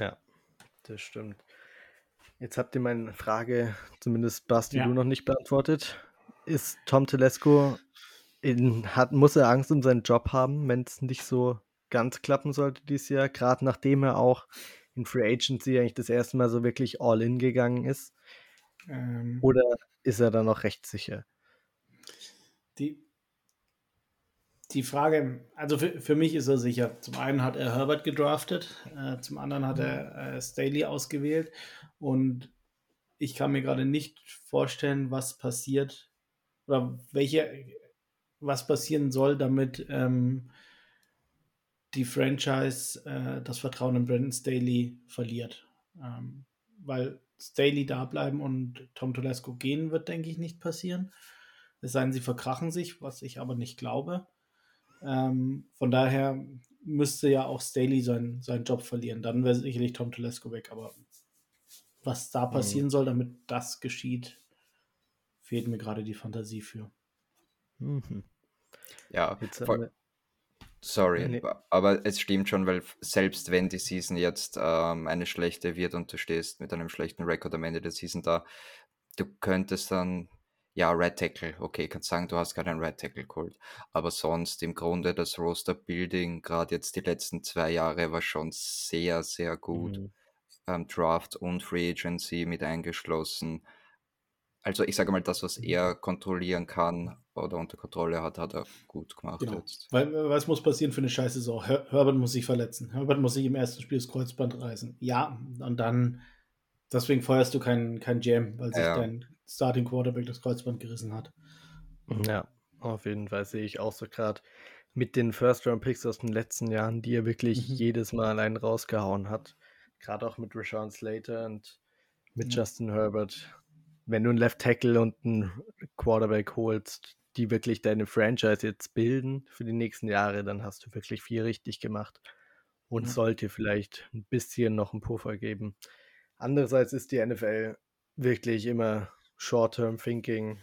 Ja, das stimmt. Jetzt habt ihr meine Frage, zumindest Basti, ja. du noch nicht beantwortet. Ist Tom Telesco, in, hat, muss er Angst um seinen Job haben, wenn es nicht so ganz klappen sollte dieses Jahr? Gerade nachdem er auch in Free Agency eigentlich das erste Mal so wirklich all in gegangen ist. Ähm, Oder ist er da noch recht sicher? Die, die Frage, also für, für mich ist er sicher. Zum einen hat er Herbert gedraftet, äh, zum anderen hat er äh, Staley ausgewählt und ich kann mir gerade nicht vorstellen, was passiert oder welche, was passieren soll, damit ähm, die Franchise äh, das Vertrauen in Brandon Staley verliert. Ähm, weil Staley da bleiben und Tom Telesco gehen wird, denke ich, nicht passieren. Es sei denn, sie verkrachen sich, was ich aber nicht glaube. Ähm, von daher müsste ja auch Staley seinen, seinen Job verlieren. Dann wäre sicherlich Tom Telesco weg. Aber was da mhm. passieren mhm. soll, damit das geschieht, fehlt mir gerade die Fantasie für. Mhm. Ja, voll, sorry, nee. aber es stimmt schon, weil selbst wenn die Season jetzt ähm, eine schlechte wird und du stehst mit einem schlechten Rekord am Ende der Season da, du könntest dann ja, Red Tackle, okay, kannst sagen, du hast gerade einen Red Tackle geholt. Aber sonst im Grunde das Roster-Building, gerade jetzt die letzten zwei Jahre, war schon sehr, sehr gut. Mhm. Ähm, Draft und Free Agency mit eingeschlossen. also ich sage mal, das, was er kontrollieren kann oder unter Kontrolle hat, hat er gut gemacht Genau. jetzt. Weil, was muss passieren für eine scheiß Saison? Her Herbert muss sich verletzen. Herbert muss sich im ersten Spiel das Kreuzband reißen. Ja, und dann, deswegen feuerst du keinen kein GM, weil sich Ja. dein Starting Quarterback das Kreuzband gerissen hat. Ja, auf jeden Fall sehe ich auch so gerade mit den First-Round-Picks aus den letzten Jahren, die er wirklich Mhm. jedes Mal einen rausgehauen hat. Gerade auch mit Rashawn Slater und mit Ja. Justin Herbert. Wenn du einen Left Tackle und einen Quarterback holst, die wirklich deine Franchise jetzt bilden für die nächsten Jahre, dann hast du wirklich viel richtig gemacht und Ja. sollte vielleicht ein bisschen noch einen Puffer geben. Andererseits ist die NFL wirklich immer Short-Term Thinking.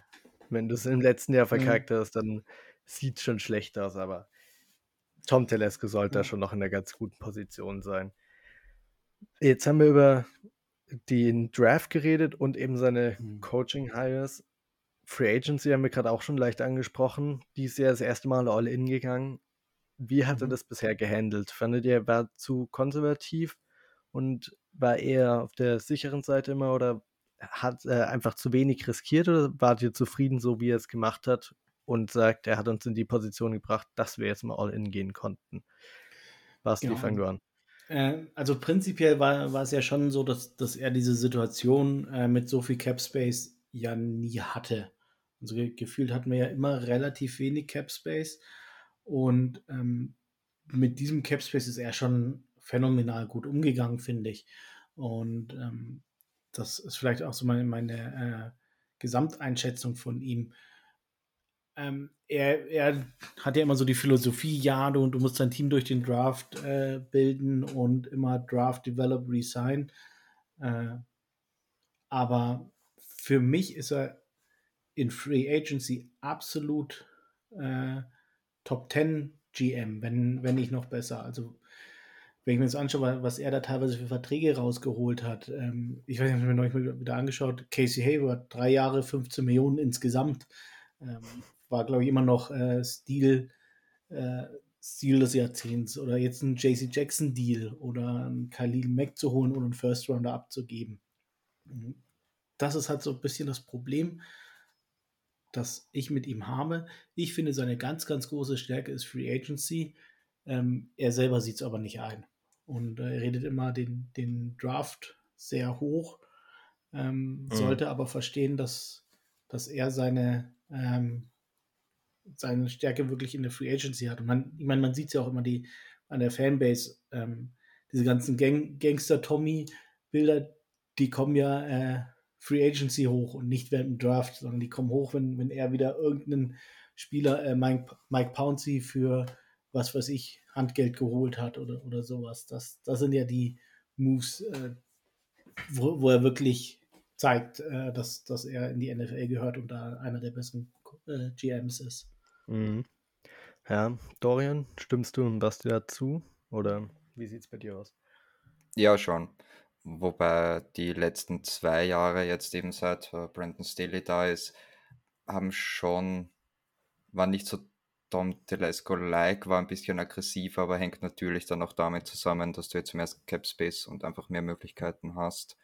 Wenn du es im letzten Jahr Mhm. verkackt hast, dann sieht es schon schlecht aus, aber Tom Telesco sollte da Ja. schon noch in einer ganz guten Position sein. Jetzt haben wir über den Draft geredet und eben seine Mhm. Coaching-Hires. Free Agency haben wir gerade auch schon leicht angesprochen. Die ist ja das erste Mal all in gegangen. Wie hat er Mhm. das bisher gehandelt? Fandet ihr, er war zu konservativ und war eher auf der sicheren Seite immer oder hat er einfach zu wenig riskiert oder wart ihr zufrieden, so wie er es gemacht hat und sagt, er hat uns in die Position gebracht, dass wir jetzt mal all in gehen konnten? Basti, Genau. fang du an. Äh, also prinzipiell war, war es ja schon so, dass, dass er diese Situation äh, mit so viel Cap Space ja nie hatte. Also ge gefühlt hatten wir ja immer relativ wenig Cap Space und ähm, mit diesem Cap Space ist er schon phänomenal gut umgegangen, finde ich. Und ähm, das ist vielleicht auch so meine, meine äh, Gesamteinschätzung von ihm. Ähm, er, er hat ja immer so die Philosophie, ja, du, du musst dein Team durch den Draft äh, bilden und immer Draft, Develop, Resign. Äh, aber für mich ist er in Free Agency absolut äh, Top 10 GM, wenn, wenn nicht noch besser. Also wenn ich mir das anschaue, was er da teilweise für Verträge rausgeholt hat, ähm, ich weiß nicht, ich habe mir neulich wieder angeschaut, Casey Hayward, drei Jahre, 15 Millionen insgesamt, ähm, war, glaube ich, immer noch äh, Stil, äh, Stil des Jahrzehnts oder jetzt ein JC Jackson Deal oder ein Khalil Mack zu holen und einen First Rounder abzugeben. Mhm. Das ist halt so ein bisschen das Problem, das ich mit ihm habe. Ich finde, seine ganz, ganz große Stärke ist Free Agency. Ähm, er selber sieht es aber nicht ein. Und äh, er redet immer den, den Draft sehr hoch, ähm, Mhm. sollte aber verstehen, dass, dass er seine, ähm, seine Stärke wirklich in der Free Agency hat. Und man, ich meine, man sieht es ja auch immer die, an der Fanbase, ähm, diese ganzen Gang Gangster-Tommy-Bilder, die kommen ja äh, Free Agency hoch und nicht während dem Draft, sondern die kommen hoch, wenn, wenn er wieder irgendeinen Spieler, äh, Mike, Mike Pouncey, für was weiß ich, Handgeld geholt hat oder, oder sowas. Das, das sind ja die Moves, äh, wo, wo er wirklich zeigt, äh, dass, dass er in die NFL gehört und da einer der besten äh, GMs ist. Mhm. Ja, Dorian, stimmst du und Basti dazu? Oder wie sieht es bei dir aus? Ja, schon. Wobei die letzten zwei Jahre jetzt eben seit äh, Brandon Staley da ist, haben schon, war nicht so Tom Telesco-like, war ein bisschen aggressiv, aber hängt natürlich dann auch damit zusammen, dass du jetzt mehr Cap Space und einfach mehr Möglichkeiten hast.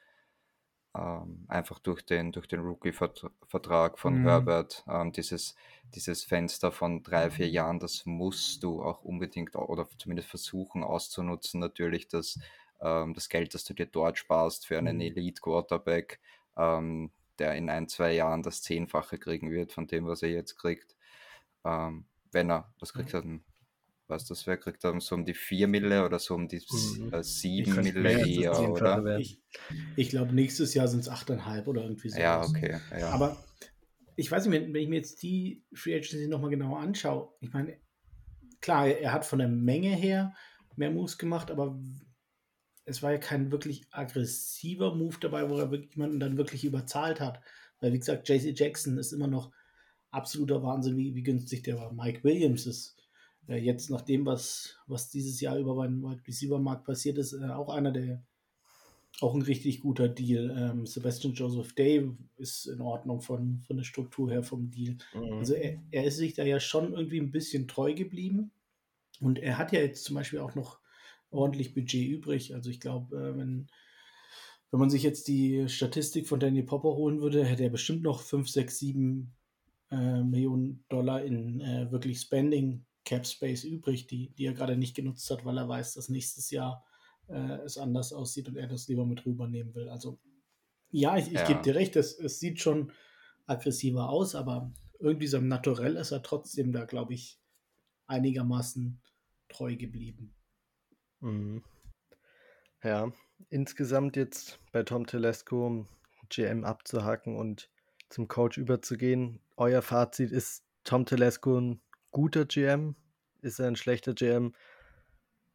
Ähm, einfach durch den, durch den Rookie-Vertrag von Mhm. Herbert, ähm, dieses, dieses Fenster von drei, vier Jahren, das musst du auch unbedingt oder zumindest versuchen auszunutzen, natürlich, dass ähm, das Geld, das du dir dort sparst für einen Mhm. Elite-Quarterback, ähm, der in ein, zwei Jahren das Zehnfache kriegen wird von dem, was er jetzt kriegt. Ähm, wenn er, was kriegt er denn? Was das wer kriegt er so um die 4 Mille oder so um die Mhm. äh, 7 kann- Mille eher, oder? Ich, ich glaube, nächstes Jahr sind es 8,5 oder irgendwie so. Ja, okay. Ja. Aber ich weiß nicht, wenn wenn ich mir jetzt die Free Agency nochmal genauer anschaue, ich meine, klar, er hat von der Menge her mehr Moves gemacht, aber es war ja kein wirklich aggressiver Move dabei, wo er wirklich jemanden dann wirklich überzahlt hat. Weil, wie gesagt, JC Jackson ist immer noch absoluter Wahnsinn, wie, wie günstig der war. Mike Williams ist äh, jetzt nach dem, was, was dieses Jahr über beim Wide Receiver Markt passiert ist, äh, auch einer der auch ein richtig guter Deal. Ähm, Sebastian Joseph Day ist in Ordnung von, von der Struktur her vom Deal. Mhm. Also er, er ist sich da ja schon irgendwie ein bisschen treu geblieben. Und er hat ja jetzt zum Beispiel auch noch ordentlich Budget übrig. Also ich glaube, äh, wenn wenn man sich jetzt die Statistik von Danny Popper holen würde, hätte er bestimmt noch 5, 6, 7 äh, Millionen Dollar in äh, wirklich Spending Cap Space übrig, die, die er gerade nicht genutzt hat, weil er weiß, dass nächstes Jahr äh, es anders aussieht und er das lieber mit rübernehmen will. Also ja, ich, ich ja. gebe dir recht, es, es sieht schon aggressiver aus, aber irgendwie so im Naturell ist er trotzdem da, glaube ich, einigermaßen treu geblieben. Mhm. Ja, insgesamt jetzt bei Tom Telesco GM abzuhaken und zum Coach überzugehen. Euer Fazit ist Tom Telesco ein guter GM? Ist er ein schlechter GM?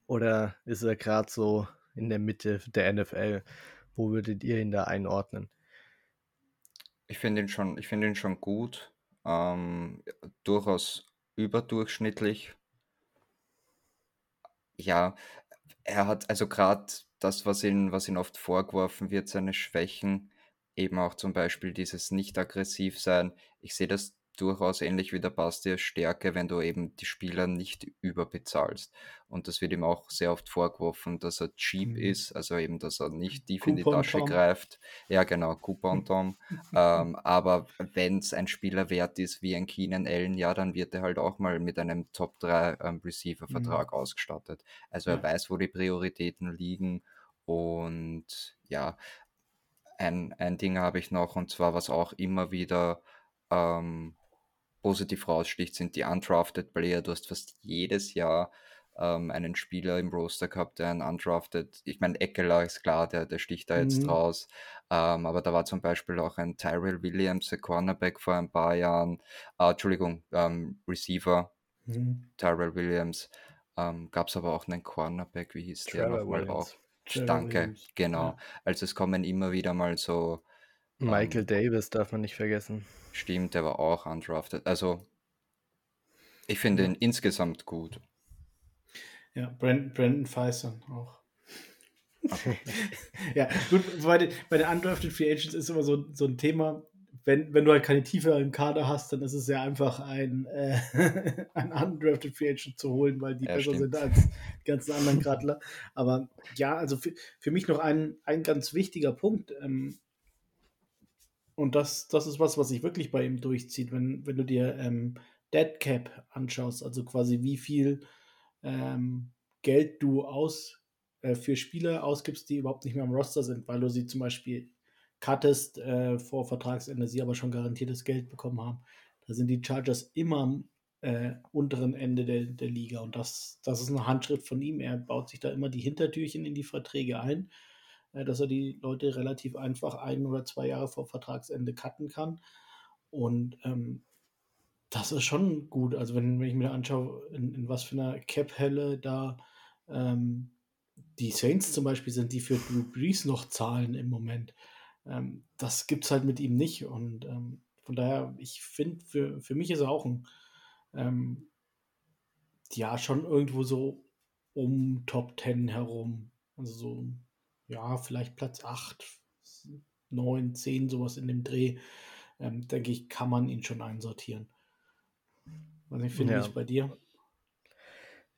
Oder ist er gerade so in der Mitte der NFL? Wo würdet ihr ihn da einordnen? Ich finde ihn schon, ich finde ihn schon gut. Ähm, durchaus überdurchschnittlich. Ja, er hat also gerade das, was ihn, was ihn oft vorgeworfen wird, seine Schwächen, eben auch zum Beispiel dieses Nicht-Aggressiv-Sein. Ich sehe das durchaus ähnlich wie der Bastia Stärke, wenn du eben die Spieler nicht überbezahlst. Und das wird ihm auch sehr oft vorgeworfen, dass er cheap mhm. ist, also eben, dass er nicht tief in die Tasche Tom. greift. Ja, genau, Coupon Tom. ähm, aber wenn es ein Spieler wert ist wie ein Keenan Allen, ja, dann wird er halt auch mal mit einem Top 3 ähm, Receiver-Vertrag mhm. ausgestattet. Also ja. er weiß, wo die Prioritäten liegen und ja, ein, ein Ding habe ich noch und zwar, was auch immer wieder ähm, positiv raussticht, sind die undrafted Player. Du hast fast jedes Jahr ähm, einen Spieler im Roster gehabt, der ein undrafted, ich meine, Eckler ist klar, der, der sticht da jetzt mhm. raus, ähm, aber da war zum Beispiel auch ein Tyrell Williams, der Cornerback vor ein paar Jahren, äh, Entschuldigung, ähm, Receiver, mhm. Tyrell Williams, ähm, gab es aber auch einen Cornerback, wie hieß Trevor der nochmal auch? Williams. genau. Ja. Also es kommen immer wieder mal so Michael ähm, Davis darf man nicht vergessen. Stimmt, der war auch undrafted. Also, ich finde ihn insgesamt gut. Ja, Brandon, Brandon Feison auch. ja, gut, bei den, bei den Undrafted Free Agents ist immer so, so ein Thema, wenn, wenn du halt keine Tiefe im Kader hast, dann ist es ja einfach ein, äh, ein Undrafted Free Agent zu holen, weil die ja, besser stimmt. sind als die ganzen anderen Gradler. Aber ja, also für, für mich noch ein, ein ganz wichtiger Punkt. Ähm, und das, das ist was, was sich wirklich bei ihm durchzieht, wenn, wenn du dir ähm, Dead Cap anschaust, also quasi wie viel ähm, Geld du aus, äh, für Spieler ausgibst, die überhaupt nicht mehr am Roster sind, weil du sie zum Beispiel cuttest äh, vor Vertragsende, sie aber schon garantiertes Geld bekommen haben. Da sind die Chargers immer am äh, unteren Ende der, der Liga und das, das ist ein Handschritt von ihm. Er baut sich da immer die Hintertürchen in die Verträge ein äh, dass er die Leute relativ einfach ein oder zwei Jahre vor Vertragsende cutten kann. Und ähm, das ist schon gut. Also wenn, wenn ich mir anschaue, in, in was für einer Cap-Helle da ähm, die Saints zum Beispiel sind, die für Drew Brees noch zahlen im Moment. Ähm, das gibt es halt mit ihm nicht. Und ähm, von daher, ich finde, für, für mich ist er auch ein, ähm, ja, schon irgendwo so um Top 10 herum. Also so ja, vielleicht Platz 8, 9, 10, sowas in dem Dreh, ähm, denke ich, kann man ihn schon einsortieren. Was ich finde, ja. ich bei dir?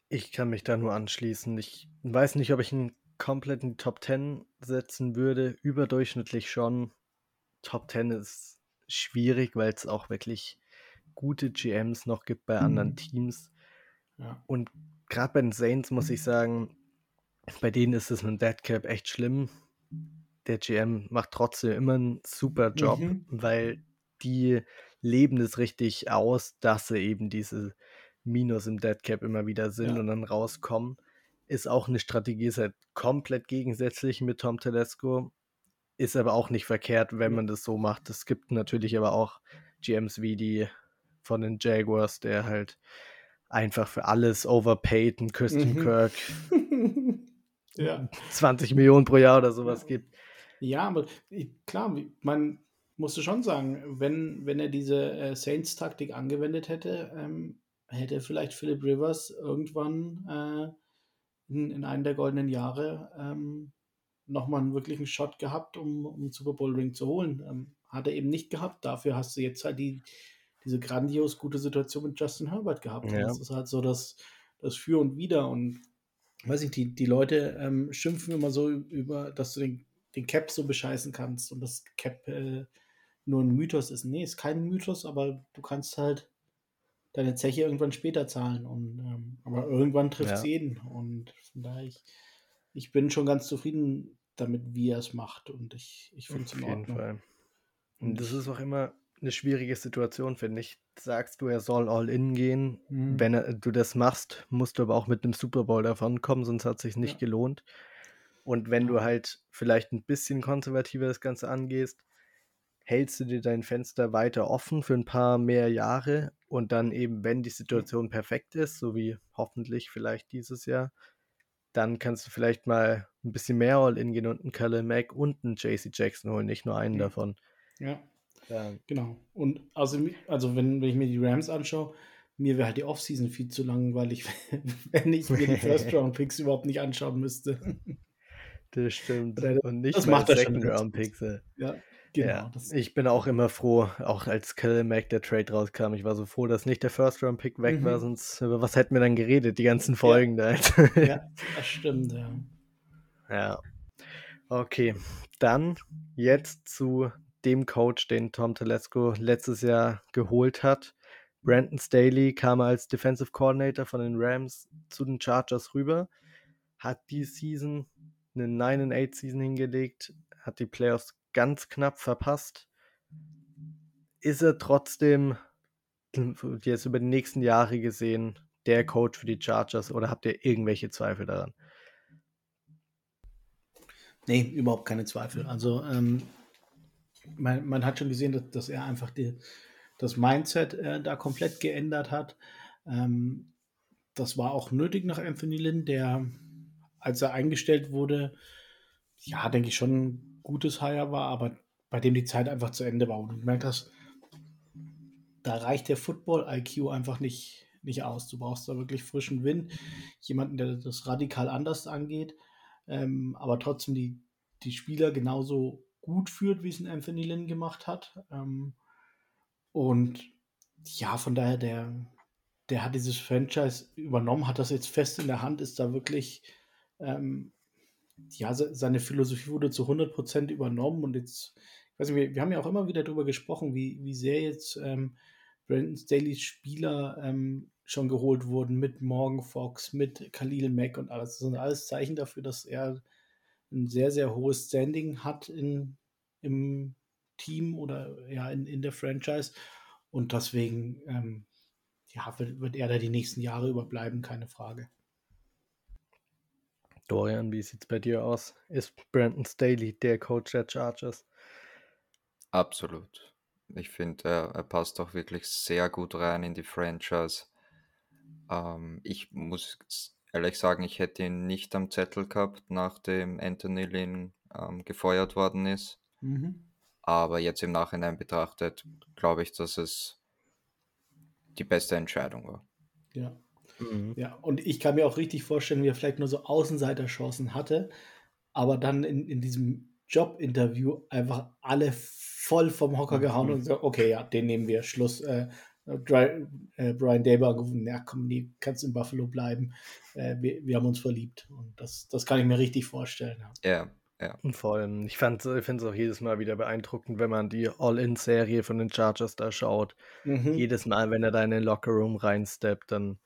Ich kann mich da nur anschließen. Ich weiß nicht, ob ich ihn komplett in die Top 10 setzen würde. Überdurchschnittlich schon. Top 10 ist schwierig, weil es auch wirklich gute GMs noch gibt bei mhm. anderen Teams. Ja. Und gerade bei den Saints muss ich sagen, bei denen ist es mit Dead Cap echt schlimm. Der GM macht trotzdem immer einen super Job, mhm. weil die leben es richtig aus, dass sie eben diese Minus im Dead Cap immer wieder sind ja. und dann rauskommen. Ist auch eine Strategie, ist halt komplett gegensätzlich mit Tom Telesco. Ist aber auch nicht verkehrt, wenn man das so macht. Es gibt natürlich aber auch GMs wie die von den Jaguars, der halt einfach für alles overpaid, ein Christian mhm. Kirk ja. 20 Millionen pro Jahr oder sowas ja. gibt. Ja, aber klar, man musste schon sagen, wenn, wenn er diese äh, Saints-Taktik angewendet hätte, ähm, hätte vielleicht Philip Rivers irgendwann äh, in, in einem der goldenen Jahre ähm, nochmal einen wirklichen Shot gehabt, um, um Super Bowl Ring zu holen. Ähm, hat er eben nicht gehabt. Dafür hast du jetzt halt die, diese grandios gute Situation mit Justin Herbert gehabt. Ja. Das ist halt so das, das Für und Wider. Und weiß ich, die, die Leute ähm, schimpfen immer so über, dass du den den Cap so bescheißen kannst und das Cap äh, nur ein Mythos ist. Nee, ist kein Mythos, aber du kannst halt deine Zeche irgendwann später zahlen. Und, ähm, aber irgendwann trifft es ja. jeden. Und von daher, ich, ich bin schon ganz zufrieden damit, wie er es macht. Und ich, ich finde es in Ordnung. Auf jeden Fall. Und das ist auch immer eine schwierige Situation, finde ich. Sagst du, er soll all in gehen. Mhm. Wenn er, du das machst, musst du aber auch mit einem Super Bowl davon kommen, sonst hat es sich nicht ja. gelohnt. Und wenn du halt vielleicht ein bisschen konservativer das Ganze angehst, hältst du dir dein Fenster weiter offen für ein paar mehr Jahre und dann eben, wenn die Situation perfekt ist, so wie hoffentlich vielleicht dieses Jahr, dann kannst du vielleicht mal ein bisschen mehr All-In gehen und einen Kellen Mack und einen JC Jackson holen, nicht nur einen ja. davon. Ja. ja. Genau. Und also, also wenn, wenn ich mir die Rams anschaue, mir wäre halt die Offseason viel zu langweilig, wenn ich mir die First-Round-Picks überhaupt nicht anschauen müsste. Das stimmt. Und nicht das macht Second-Round-Picks. Ja. Genau. Ja, ich bin auch immer froh, auch als Mack der Trade rauskam. Ich war so froh, dass nicht der First-Round-Pick weg mhm. war, sonst über was hätten wir dann geredet, die ganzen Folgen ja. da. ja, das stimmt, ja. Ja. Okay, dann jetzt zu dem Coach, den Tom Telesco letztes Jahr geholt hat. Brandon Staley kam als Defensive Coordinator von den Rams zu den Chargers rüber, hat die Season eine 9-8 Season hingelegt, hat die Playoffs ganz knapp verpasst. Ist er trotzdem jetzt über die nächsten Jahre gesehen der Coach für die Chargers oder habt ihr irgendwelche Zweifel daran? Nee, überhaupt keine Zweifel. Also ähm, man, man, hat schon gesehen, dass, dass er einfach die, das Mindset äh, da komplett geändert hat. Ähm, das war auch nötig nach Anthony Lynn, der, als er eingestellt wurde, ja, denke ich schon gutes Hire war, aber bei dem die Zeit einfach zu Ende war. Und du merkst, hast, da reicht der Football-IQ einfach nicht, nicht aus. Du brauchst da wirklich frischen Wind, jemanden, der das radikal anders angeht, ähm, aber trotzdem die, die Spieler genauso gut führt, wie es ein Anthony Lynn gemacht hat. Ähm, und ja, von daher, der, der hat dieses Franchise übernommen, hat das jetzt fest in der Hand, ist da wirklich ähm, ja, seine Philosophie wurde zu 100% übernommen und jetzt, ich weiß nicht, wir, wir haben ja auch immer wieder darüber gesprochen, wie, wie sehr jetzt ähm, Brandon Staley's Spieler ähm, schon geholt wurden mit Morgan Fox, mit Khalil Mack und alles. Das sind alles Zeichen dafür, dass er ein sehr, sehr hohes Standing hat in, im Team oder ja in, in der Franchise und deswegen ähm, ja, wird, wird er da die nächsten Jahre überbleiben, keine Frage. Dorian, wie sieht es bei dir aus? Ist Brandon Staley der Coach der Chargers? Absolut. Ich finde, er, er, passt auch wirklich sehr gut rein in die Franchise. Ähm, ich muss ehrlich sagen, ich hätte ihn nicht am Zettel gehabt, nachdem Anthony Lynn ähm, gefeuert worden ist. Mhm. Aber jetzt im Nachhinein betrachtet, glaube ich, dass es die beste Entscheidung war. Ja, Mhm. Ja, und ich kann mir auch richtig vorstellen, wie er vielleicht nur so Außenseiterchancen hatte, aber dann in, in diesem Jobinterview einfach alle voll vom Hocker gehauen mhm. und so, okay, ja, den nehmen wir, Schluss. Äh, äh, Brian Daber gerufen, ja komm, nee, kannst in Buffalo bleiben. Äh, wir, wir haben uns verliebt. Und das, das kann ich mir richtig vorstellen. Ja, ja. ja. Und vor allem, ich, ich finde es auch jedes Mal wieder beeindruckend, wenn man die All-In-Serie von den Chargers da schaut. Mhm. Jedes Mal, wenn er da in den Locker-Room reinsteppt, dann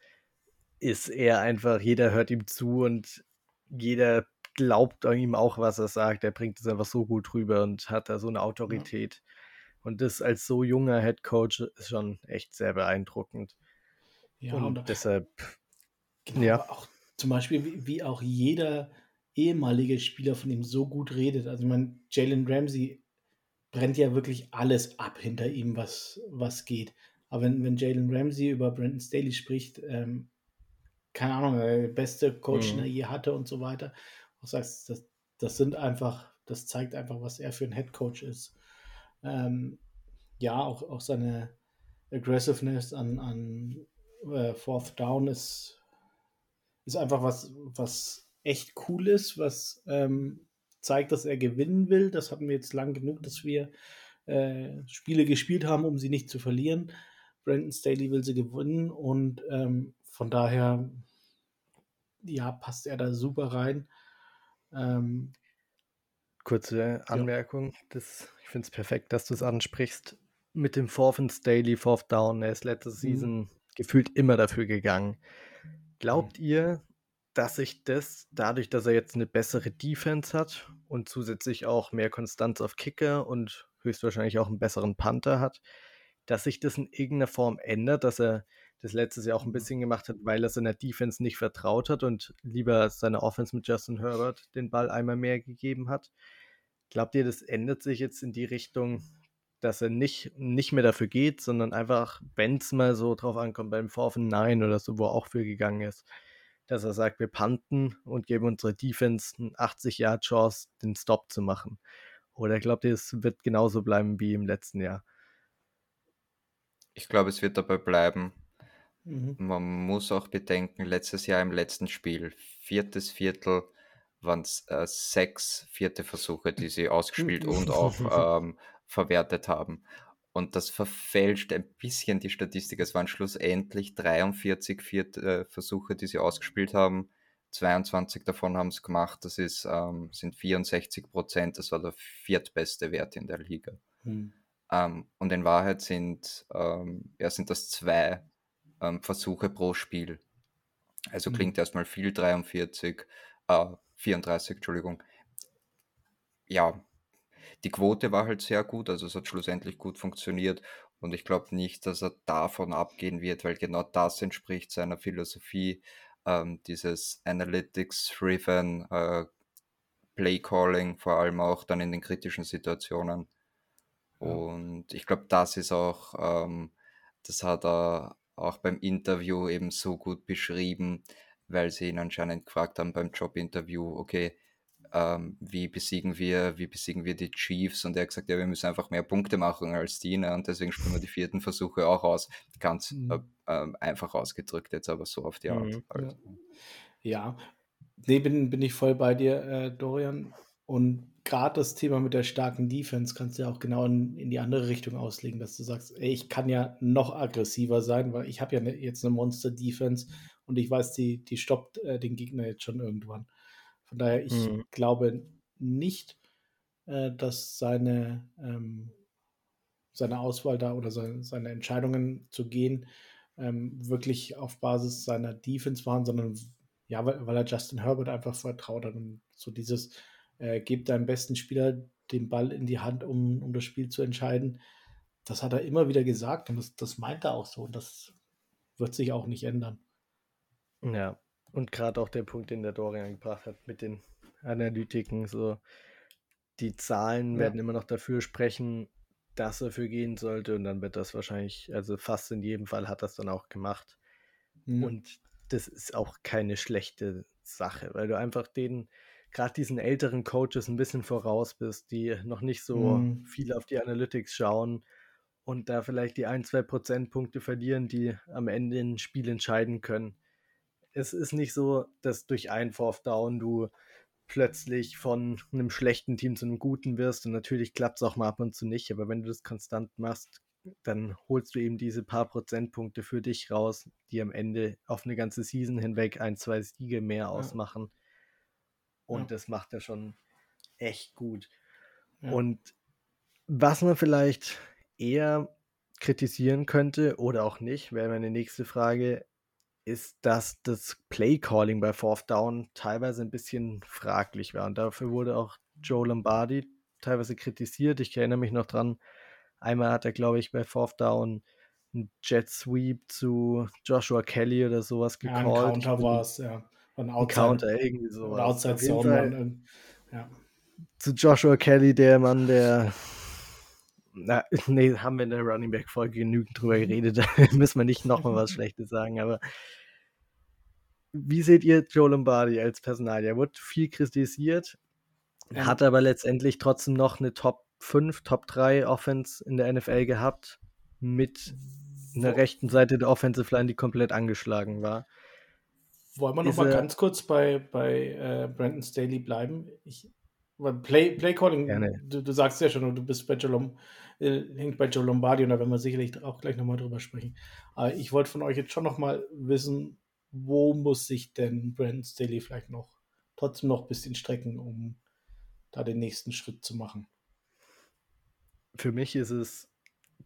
ist er einfach, jeder hört ihm zu und jeder glaubt ihm auch, was er sagt. Er bringt es einfach so gut rüber und hat da so eine Autorität. Ja. Und das als so junger Head Coach ist schon echt sehr beeindruckend. Ja, und, und deshalb. Genau, ja. auch zum Beispiel, wie, wie, auch jeder ehemalige Spieler von ihm so gut redet. Also, ich meine, Jalen Ramsey brennt ja wirklich alles ab hinter ihm, was, was geht. Aber wenn, wenn Jalen Ramsey über Brandon Staley spricht, ähm, keine Ahnung, der beste Coach, mhm. den er je hatte und so weiter. Du sagst, das, das sind einfach, das zeigt einfach, was er für ein Head Coach ist. Ähm, ja, auch, auch seine Aggressiveness an, an äh, Fourth Down ist, ist einfach was, was echt cool ist, was ähm, zeigt, dass er gewinnen will. Das hatten wir jetzt lang genug, dass wir äh, Spiele gespielt haben, um sie nicht zu verlieren. Brandon Staley will sie gewinnen und ähm, von daher, ja, passt er da super rein. Ähm, kurze Anmerkung. Das, ich finde es perfekt, dass du es ansprichst. Mit dem Fourth and Daily, Fourth Down, er ist letzte Mhm. Season gefühlt immer dafür gegangen. Glaubt Mhm. ihr, dass sich das dadurch, dass er jetzt eine bessere Defense hat und zusätzlich auch mehr Konstanz auf Kicker und höchstwahrscheinlich auch einen besseren Panther hat, dass sich das in irgendeiner Form ändert, dass er das letztes Jahr auch ein Mhm. bisschen gemacht hat, weil er seiner Defense nicht vertraut hat und lieber seiner Offense mit Justin Herbert den Ball einmal mehr gegeben hat? Glaubt ihr, das ändert sich jetzt in die Richtung, dass er nicht, nicht mehr dafür geht, sondern einfach, wenn es mal so drauf ankommt, beim Fourth and Nine oder so, wo er auch für gegangen ist, dass er sagt, wir panten und geben unserer Defense eine 80-Yard-Chance, den Stop zu machen? Oder glaubt ihr, es wird genauso bleiben wie im letzten Jahr? Ich glaube, es wird dabei bleiben. Mhm. Man muss auch bedenken, letztes Jahr im letzten Spiel, viertes Viertel, waren es äh, sechs vierte Versuche, die sie ausgespielt und auch ähm, verwertet haben. Und das verfälscht ein bisschen die Statistik. Es waren schlussendlich 43 vierte äh, Versuche, die sie ausgespielt haben. 22 davon haben es gemacht. Das ist, ähm, sind 64 Prozent. Das war der viertbeste Wert in der Liga. Mhm. Ähm, und in Wahrheit sind, ähm, ja, sind das zwei ähm, Versuche pro Spiel. Also Mhm. klingt erstmal viel, 43, äh, 34, Entschuldigung. Ja, die Quote war halt sehr gut, also es hat schlussendlich gut funktioniert und ich glaube nicht, dass er davon abgehen wird, weil genau das entspricht seiner Philosophie, ähm, dieses Analytics-driven äh, Play-Calling, vor allem auch dann in den kritischen Situationen. Und ich glaube, das ist auch, ähm, das hat er auch beim Interview eben so gut beschrieben, weil sie ihn anscheinend gefragt haben beim Jobinterview, okay, ähm, wie besiegen wir, wie besiegen wir die Chiefs? Und er hat gesagt, ja, wir müssen einfach mehr Punkte machen als die, ne? und deswegen spielen wir die vierten Versuche auch aus. Ganz Mhm. äh, ähm, einfach ausgedrückt jetzt, aber so auf die Art. Mhm. Also, Ja, nee, bin, bin ich voll bei dir, äh, Dorian. Und gerade das Thema mit der starken Defense kannst du ja auch genau in, in die andere Richtung auslegen, dass du sagst, ey, ich kann ja noch aggressiver sein, weil ich habe ja ne, jetzt eine Monster-Defense und ich weiß, die, die stoppt äh, den Gegner jetzt schon irgendwann. Von daher, ich Mhm. glaube nicht, äh, dass seine, ähm, seine Auswahl da oder seine, seine Entscheidungen zu gehen ähm, wirklich auf Basis seiner Defense waren, sondern ja, weil, weil er Justin Herbert einfach vertraut hat und so dieses, äh, gebt deinem besten Spieler den Ball in die Hand, um, um das Spiel zu entscheiden. Das hat er immer wieder gesagt und das, das meint er auch so und das wird sich auch nicht ändern. Ja, und gerade auch der Punkt, den der Dorian gebracht hat mit den Analytiken, so die Zahlen Ja. werden immer noch dafür sprechen, dass er für gehen sollte und dann wird das wahrscheinlich, also fast in jedem Fall hat das dann auch gemacht. Mhm. Und das ist auch keine schlechte Sache, weil du einfach den, gerade diesen älteren Coaches ein bisschen voraus bist, die noch nicht so Mhm. viel auf die Analytics schauen und da vielleicht die ein, zwei Prozentpunkte verlieren, die am Ende ein Spiel entscheiden können. Es ist nicht so, dass durch ein Fourth Down du plötzlich von einem schlechten Team zu einem guten wirst und natürlich klappt es auch mal ab und zu nicht, aber wenn du das konstant machst, dann holst du eben diese paar Prozentpunkte für dich raus, die am Ende auf eine ganze Season hinweg ein, zwei Siege mehr ausmachen. Und Ja. das macht er schon echt gut. Ja. Und was man vielleicht eher kritisieren könnte oder auch nicht, wäre meine nächste Frage, ist, dass das Play-Calling bei Fourth Down teilweise ein bisschen fraglich war. Und dafür wurde auch Joe Lombardi teilweise kritisiert. Ich erinnere mich noch dran, einmal hat er, glaube ich, bei Fourth Down einen Jet Sweep zu Joshua Kelly oder sowas ja, ein gecallt. Counter war es, ja. Ein Outside, Counter, irgendwie sowas. oder Outside Zone. Ja. zu Joshua Kelly, der Mann, der. Na, nee, haben wir in der Running Back Folge genügend drüber geredet. Da müssen wir nicht nochmal was Schlechtes sagen. Aber wie seht ihr Joe Lombardi als Personal? Er wurde viel kritisiert, Ähm, hat aber letztendlich trotzdem noch eine Top 5, Top 3 Offense in der NFL gehabt, mit einer rechten Seite der Offensive Line, die komplett angeschlagen war. Wollen wir noch Ist mal er- ganz kurz bei, bei äh, Brandon Staley bleiben? Ich, weil Play, Play Calling, Gerne. du, du sagst ja schon, du bist bei Joe, äh, hängt bei Joe Lombardi und da werden wir sicherlich auch gleich nochmal drüber sprechen. Aber ich wollte von euch jetzt schon nochmal wissen, wo muss sich denn Brandon Staley vielleicht noch trotzdem noch ein bisschen strecken, um da den nächsten Schritt zu machen? Für mich ist es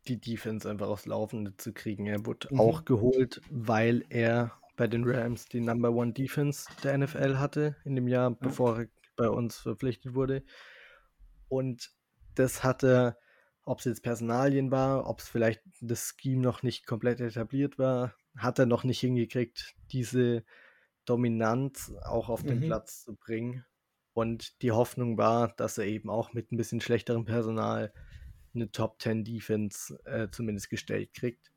die Defense einfach aufs Laufende zu kriegen. Er wurde mhm. auch geholt, weil er bei den Rams die Number One Defense der NFL hatte in dem Jahr, ja. bevor er bei uns verpflichtet wurde. Und das hatte, ob es jetzt Personalien war, ob es vielleicht das Scheme noch nicht komplett etabliert war, hat er noch nicht hingekriegt, diese Dominanz auch auf den mhm. Platz zu bringen. Und die Hoffnung war, dass er eben auch mit ein bisschen schlechterem Personal eine Top 10 Defense äh, zumindest gestellt kriegt.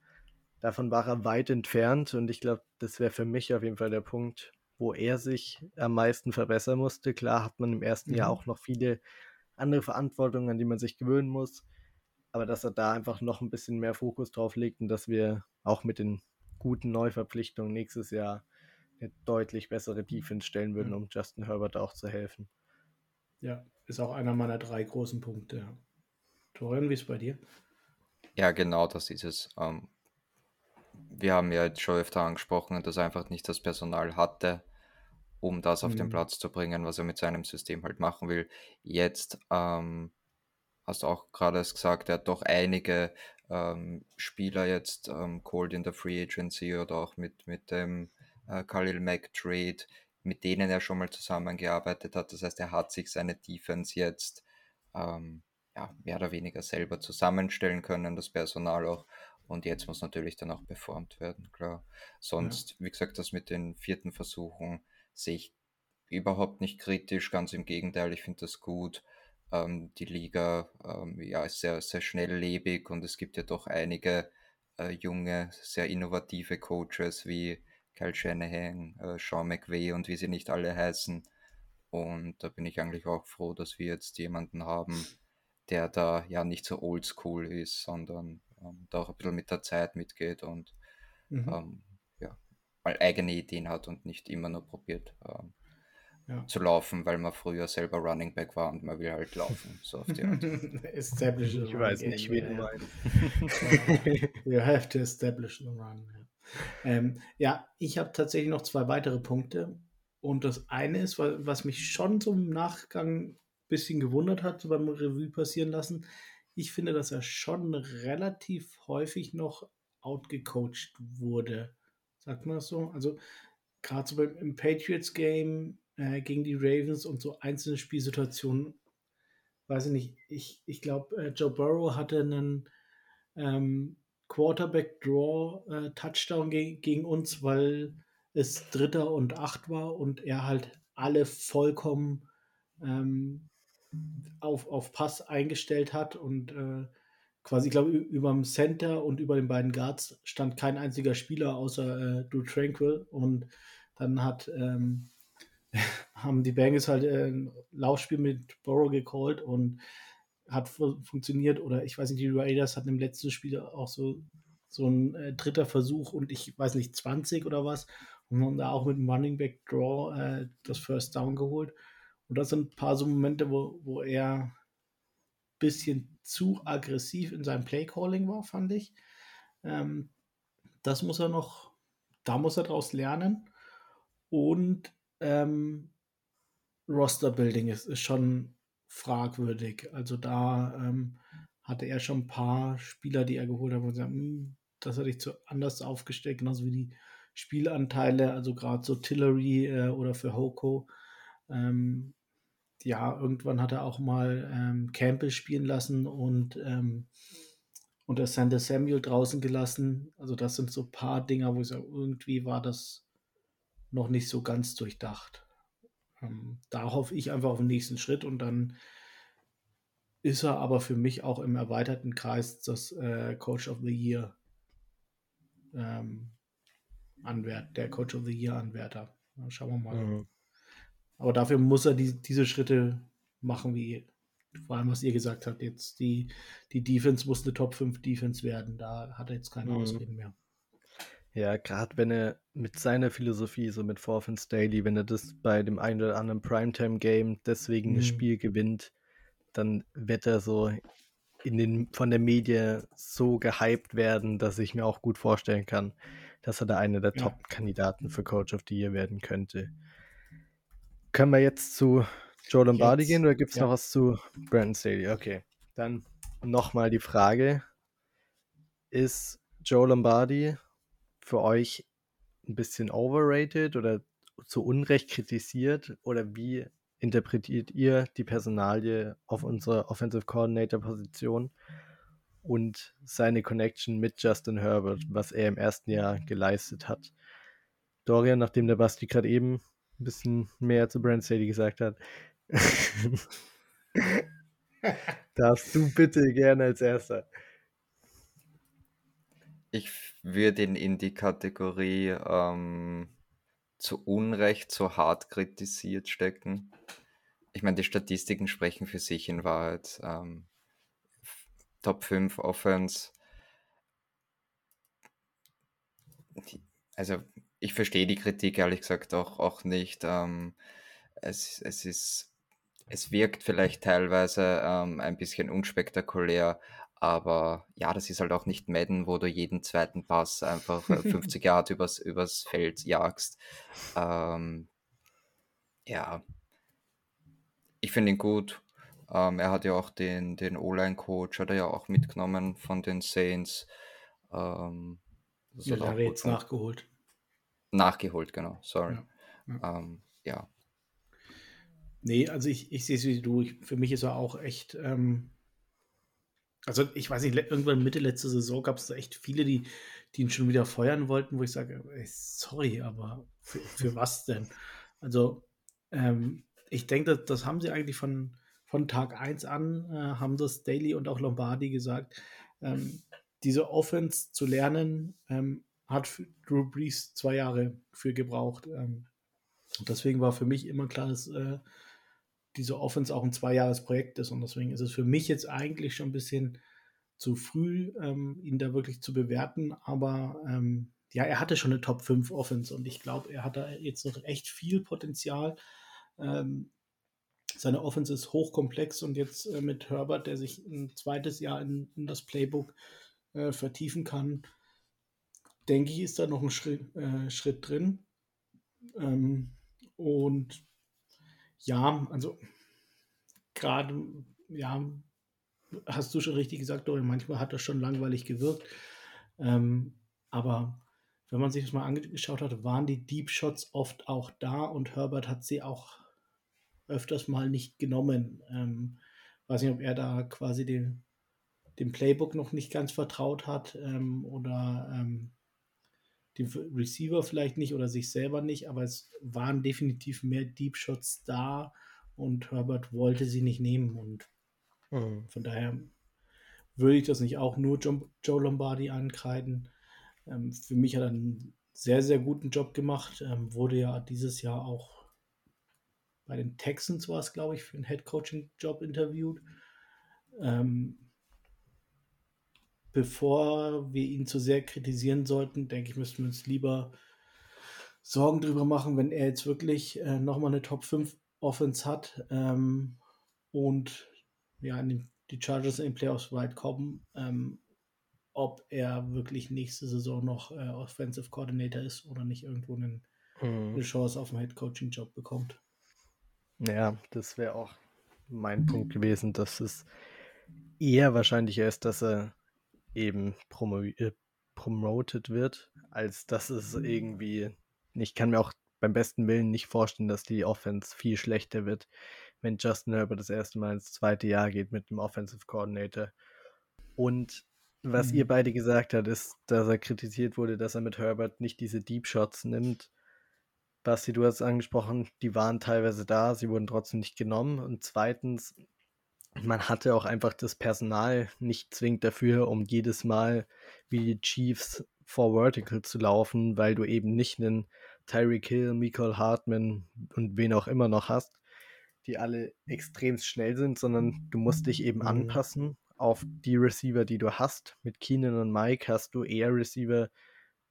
Davon war er weit entfernt und ich glaube, das wäre für mich auf jeden Fall der Punkt, wo er sich am meisten verbessern musste. Klar hat man im ersten mhm. Jahr auch noch viele andere Verantwortungen, an die man sich gewöhnen muss, aber dass er da einfach noch ein bisschen mehr Fokus drauf legt und dass wir auch mit den guten Neuverpflichtungen nächstes Jahr eine deutlich bessere Defense stellen würden, um Justin Herbert auch zu helfen. Ja, ist auch einer meiner drei großen Punkte. Torian, wie ist es bei dir? Ja, genau, das ist es. Ähm, wir haben ja jetzt schon öfter angesprochen, dass er einfach nicht das Personal hatte, um das auf mhm. den Platz zu bringen, was er mit seinem System halt machen will. Jetzt ähm, hast du auch gerade gesagt, er hat doch einige ähm, Spieler jetzt ähm, called in der Free Agency oder auch mit, mit dem äh, Khalil Mack Trade, mit denen er schon mal zusammengearbeitet hat. Das heißt, er hat sich seine Defense jetzt ähm, ja, mehr oder weniger selber zusammenstellen können, das Personal auch. Und jetzt muss natürlich dann auch performt werden, klar. Sonst, ja. wie gesagt, das mit den vierten Versuchen sehe ich überhaupt nicht kritisch, ganz im Gegenteil, ich finde das gut. Ähm, die Liga ähm, ja, ist sehr, sehr schnelllebig und es gibt ja doch einige äh, junge, sehr innovative Coaches wie Kyle Shanahan, äh, Sean McVay und wie sie nicht alle heißen. Und da bin ich eigentlich auch froh, dass wir jetzt jemanden haben, der da ja nicht so oldschool ist, sondern ähm, da auch ein bisschen mit der Zeit mitgeht und mhm. ähm, ja, mal eigene Ideen hat und nicht immer nur probiert ähm, ja. zu laufen, weil man früher selber Running Back war und man will halt laufen. So auf die Art. establish ich weiß nicht, wie du meinst. you have to establish the run. Ähm, ja, ich habe tatsächlich noch zwei weitere Punkte. Und das eine ist, was mich schon zum Nachgang bisschen gewundert hat, so beim Revue passieren lassen. Ich finde, dass er schon relativ häufig noch outgecoacht wurde. Sagt man das so? Also gerade so beim, im Patriots-Game äh, gegen die Ravens und so einzelne Spielsituationen, weiß ich nicht, ich, ich glaube, äh, Joe Burrow hatte einen ähm, Quarterback-Draw-Touchdown äh, ge gegen uns, weil es Dritter und Acht war und er halt alle vollkommen ähm, auf, auf Pass eingestellt hat und äh, quasi, ich glaube, über dem Center und über den beiden Guards stand kein einziger Spieler außer äh, Drew Tranquil und dann hat ähm, haben die Bengals halt äh, ein Laufspiel mit Borrow gecallt und hat fu funktioniert oder ich weiß nicht, die Raiders hatten im letzten Spiel auch so so ein äh, dritter Versuch und ich weiß nicht 20 oder was und haben da auch mit dem Running Back Draw äh, das First Down geholt und das sind ein paar so Momente, wo, wo er ein bisschen zu aggressiv in seinem Playcalling war, fand ich. Ähm, das muss er noch, da muss er draus lernen. Und ähm, Roster-Building ist, ist schon fragwürdig. Also da ähm, hatte er schon ein paar Spieler, die er geholt hat, wo gesagt, hm, das hatte ich zu anders aufgestellt, genauso wie die Spielanteile, also gerade so Tillery äh, oder für Hoko. Ähm, ja, irgendwann hat er auch mal ähm, Campbell spielen lassen und, ähm, und der Sander Samuel draußen gelassen. Also das sind so ein paar Dinger, wo ich sage, irgendwie war das noch nicht so ganz durchdacht. Ähm, da hoffe ich einfach auf den nächsten Schritt und dann ist er aber für mich auch im erweiterten Kreis das äh, Coach of the Year ähm, Anwert, der Coach of the Year Anwärter. Schauen wir mal. Mhm. Aber dafür muss er die, diese Schritte machen, wie vor allem, was ihr gesagt habt. Jetzt die, die Defense muss eine Top 5 Defense werden. Da hat er jetzt keine mhm. Ausreden mehr. Ja, gerade wenn er mit seiner Philosophie, so mit Fourth Daily, wenn er das bei dem einen oder anderen Primetime-Game deswegen mhm. das Spiel gewinnt, dann wird er so in den, von der Medien so gehypt werden, dass ich mir auch gut vorstellen kann, dass er da einer der ja. Top-Kandidaten für Coach of the Year werden könnte. Können wir jetzt zu Joe Lombardi Jetzt, gehen oder gibt es ja. noch was zu Brandon Staley? Okay, dann nochmal die Frage. Ist Joe Lombardi für euch ein bisschen overrated oder zu Unrecht kritisiert? Oder wie interpretiert ihr die Personalie auf unserer Offensive Coordinator Position und seine Connection mit Justin Herbert, was er im ersten Jahr geleistet hat? Dorian, nachdem der Basti gerade eben ein bisschen mehr zu Brand Staley gesagt hat, darfst du bitte gerne als erster. Ich würde ihn in die Kategorie ähm, zu Unrecht so hart kritisiert stecken. Ich meine, die Statistiken sprechen für sich in Wahrheit. Ähm, Top 5 Offense. Also ich verstehe die Kritik ehrlich gesagt auch, auch nicht. Ähm, es, es ist, es wirkt vielleicht teilweise ähm, ein bisschen unspektakulär, aber ja, das ist halt auch nicht Madden, wo du jeden zweiten Pass einfach 50 Yard übers, übers Feld jagst. Ähm, ja, ich finde ihn gut. Ähm, er hat ja auch den, den O-Line-Coach, hat er ja auch mitgenommen von den Saints. Ähm, das Ja, hat auch er gut jetzt nachgeholt. Nachgeholt, genau, sorry. Ja, ja. Ähm, ja. Nee, also ich, ich sehe es wie du. Ich, für mich ist er auch echt. Ähm, also ich weiß nicht, irgendwann Mitte letzte Saison gab es da echt viele, die, die ihn schon wieder feuern wollten, wo ich sage, ey, sorry, aber für, für was denn? Also ähm, ich denke, das, das haben sie eigentlich von, von Tag 1 an, äh, haben das Daily und auch Lombardi gesagt. Ähm, diese Offense zu lernen, ähm, hat Drew Brees zwei Jahre für gebraucht. Ähm, und deswegen war für mich immer klar, dass äh, diese Offense auch ein Zweijahresprojekt ist. Und deswegen ist es für mich jetzt eigentlich schon ein bisschen zu früh, ähm, ihn da wirklich zu bewerten. Aber ähm, ja, er hatte schon eine Top 5 Offense und ich glaube, er hat da jetzt noch echt viel Potenzial. Ähm, seine Offense ist hochkomplex und jetzt äh, mit Herbert, der sich ein zweites Jahr in, in das Playbook äh, vertiefen kann, denke ich, ist da noch ein Schritt, äh, Schritt drin. Ähm, und ja, also gerade, ja, hast du schon richtig gesagt, Dorian, manchmal hat das schon langweilig gewirkt. Ähm, aber wenn man sich das mal angeschaut hat, waren die Deep Shots oft auch da und Herbert hat sie auch öfters mal nicht genommen. Ähm, weiß nicht, ob er da quasi dem, dem Playbook noch nicht ganz vertraut hat ähm, oder ähm, dem Receiver vielleicht nicht oder sich selber nicht, aber es waren definitiv mehr Deep Shots da und Herbert wollte sie nicht nehmen und Mhm. von daher würde ich das nicht auch nur Joe, Joe Lombardi ankreiden. Ähm, für mich hat er einen sehr, sehr guten Job gemacht. Ähm, wurde ja dieses Jahr auch bei den Texans war es, glaube ich, für einen Head Coaching Job interviewt. Ähm, bevor wir ihn zu sehr kritisieren sollten, denke ich, müssten wir uns lieber Sorgen darüber machen, wenn er jetzt wirklich äh, nochmal eine Top 5 Offense hat ähm, und ja, die Chargers in den Playoffs weit kommen, ähm, ob er wirklich nächste Saison noch äh, Offensive Coordinator ist oder nicht irgendwo einen, Mhm. eine Chance auf einen Head Coaching Job bekommt. Ja, das wäre auch mein Punkt gewesen, dass es eher wahrscheinlicher ist, dass er eben promo äh, promoted wird, als dass es irgendwie. Ich kann mir auch beim besten Willen nicht vorstellen, dass die Offense viel schlechter wird, wenn Justin Herbert das erste Mal ins zweite Jahr geht mit dem Offensive Coordinator. Und was Mhm. ihr beide gesagt habt, ist, dass er kritisiert wurde, dass er mit Herbert nicht diese Deep Shots nimmt. Basti, du hast angesprochen, die waren teilweise da, sie wurden trotzdem nicht genommen. Und zweitens, man hatte auch einfach das Personal nicht zwingend dafür, um jedes Mal wie die Chiefs vor Vertical zu laufen, weil du eben nicht einen Tyreek Hill, Michael Hartman und wen auch immer noch hast, die alle extrem schnell sind, sondern du musst dich eben Mhm. anpassen auf die Receiver, die du hast. Mit Keenan und Mike hast du eher Receiver,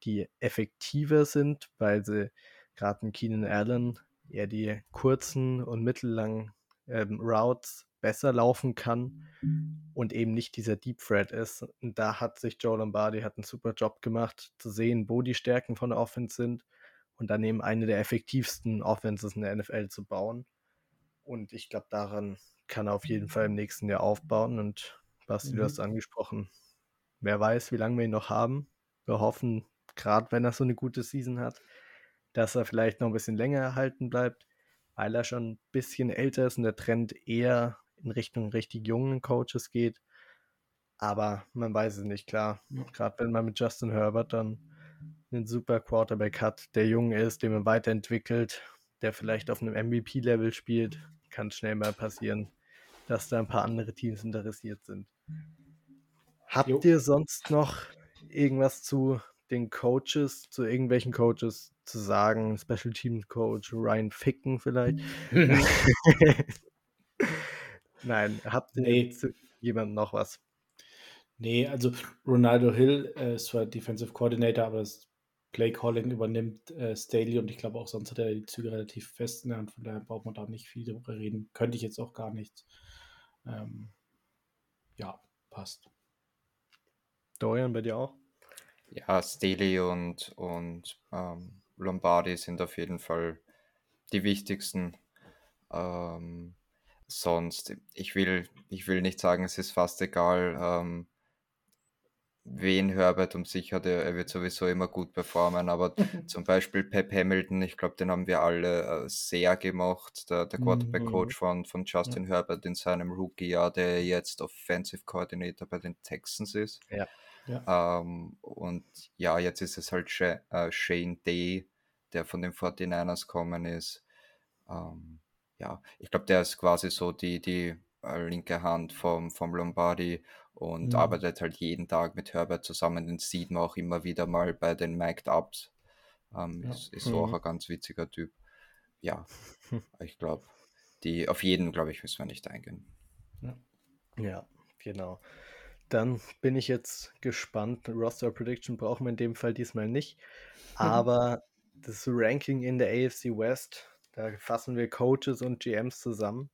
die effektiver sind, weil sie gerade in Keenan Allen eher die kurzen und mittellangen ähm, Routes besser laufen kann und eben nicht dieser Deep Threat ist. Und da hat sich Joe Lombardi hat einen super Job gemacht, zu sehen, wo die Stärken von der Offense sind und dann eben eine der effektivsten Offenses in der NFL zu bauen. Und ich glaube, daran kann er auf jeden Fall im nächsten Jahr aufbauen. Und Basti, mhm. du hast angesprochen, wer weiß, wie lange wir ihn noch haben. Wir hoffen, gerade wenn er so eine gute Season hat, dass er vielleicht noch ein bisschen länger erhalten bleibt, weil er schon ein bisschen älter ist und der Trend eher in Richtung richtig jungen Coaches geht. Aber man weiß es nicht, klar. Ja. Gerade wenn man mit Justin Herbert dann einen super Quarterback hat, der jung ist, den man weiterentwickelt, der vielleicht auf einem MVP-Level spielt, kann schnell mal passieren, dass da ein paar andere Teams interessiert sind. Habt jo. ihr sonst noch irgendwas zu den Coaches, zu irgendwelchen Coaches zu sagen? Special Teams Coach Ryan Ficken vielleicht? Nein, habt ihr nee. zu jemandem noch was? Nee, also Ronaldo Hill äh, ist zwar Defensive Coordinator, aber das Play Calling übernimmt äh, Staley und ich glaube auch sonst hat er die Züge relativ fest in der Hand, von daher braucht man da nicht viel darüber reden. Könnte ich jetzt auch gar nicht. Ähm, ja, passt. Dorian, bei dir auch? Ja, Staley und, und ähm, Lombardi sind auf jeden Fall die wichtigsten. Ähm, sonst, ich will, ich will nicht sagen, es ist fast egal, ähm, wen Herbert um sich hat, er, er wird sowieso immer gut performen, aber zum Beispiel Pep Hamilton, ich glaube, den haben wir alle äh, sehr gemocht, der, der Quarterback-Coach mhm. von, von Justin ja. Herbert in seinem Rookie-Jahr, der jetzt Offensive Coordinator bei den Texans ist. Ja. Ja. Ähm, und ja, jetzt ist es halt Sh äh, Shane Day, der von den 49ers kommen ist. Ähm, ja, ich glaube, der ist quasi so die, die äh, linke Hand vom, vom Lombardi und mhm. arbeitet halt jeden Tag mit Herbert zusammen. Den sieht man auch immer wieder mal bei den Mic'd Ups. Ähm, ja. Ist, ist so mhm. auch ein ganz witziger Typ. Ja, ich glaube, die auf jeden, glaube ich, müssen wir nicht eingehen. Ja. ja, genau. Dann bin ich jetzt gespannt. Roster Prediction brauchen wir in dem Fall diesmal nicht. Aber das Ranking in der AFC West, da fassen wir Coaches und GMs zusammen.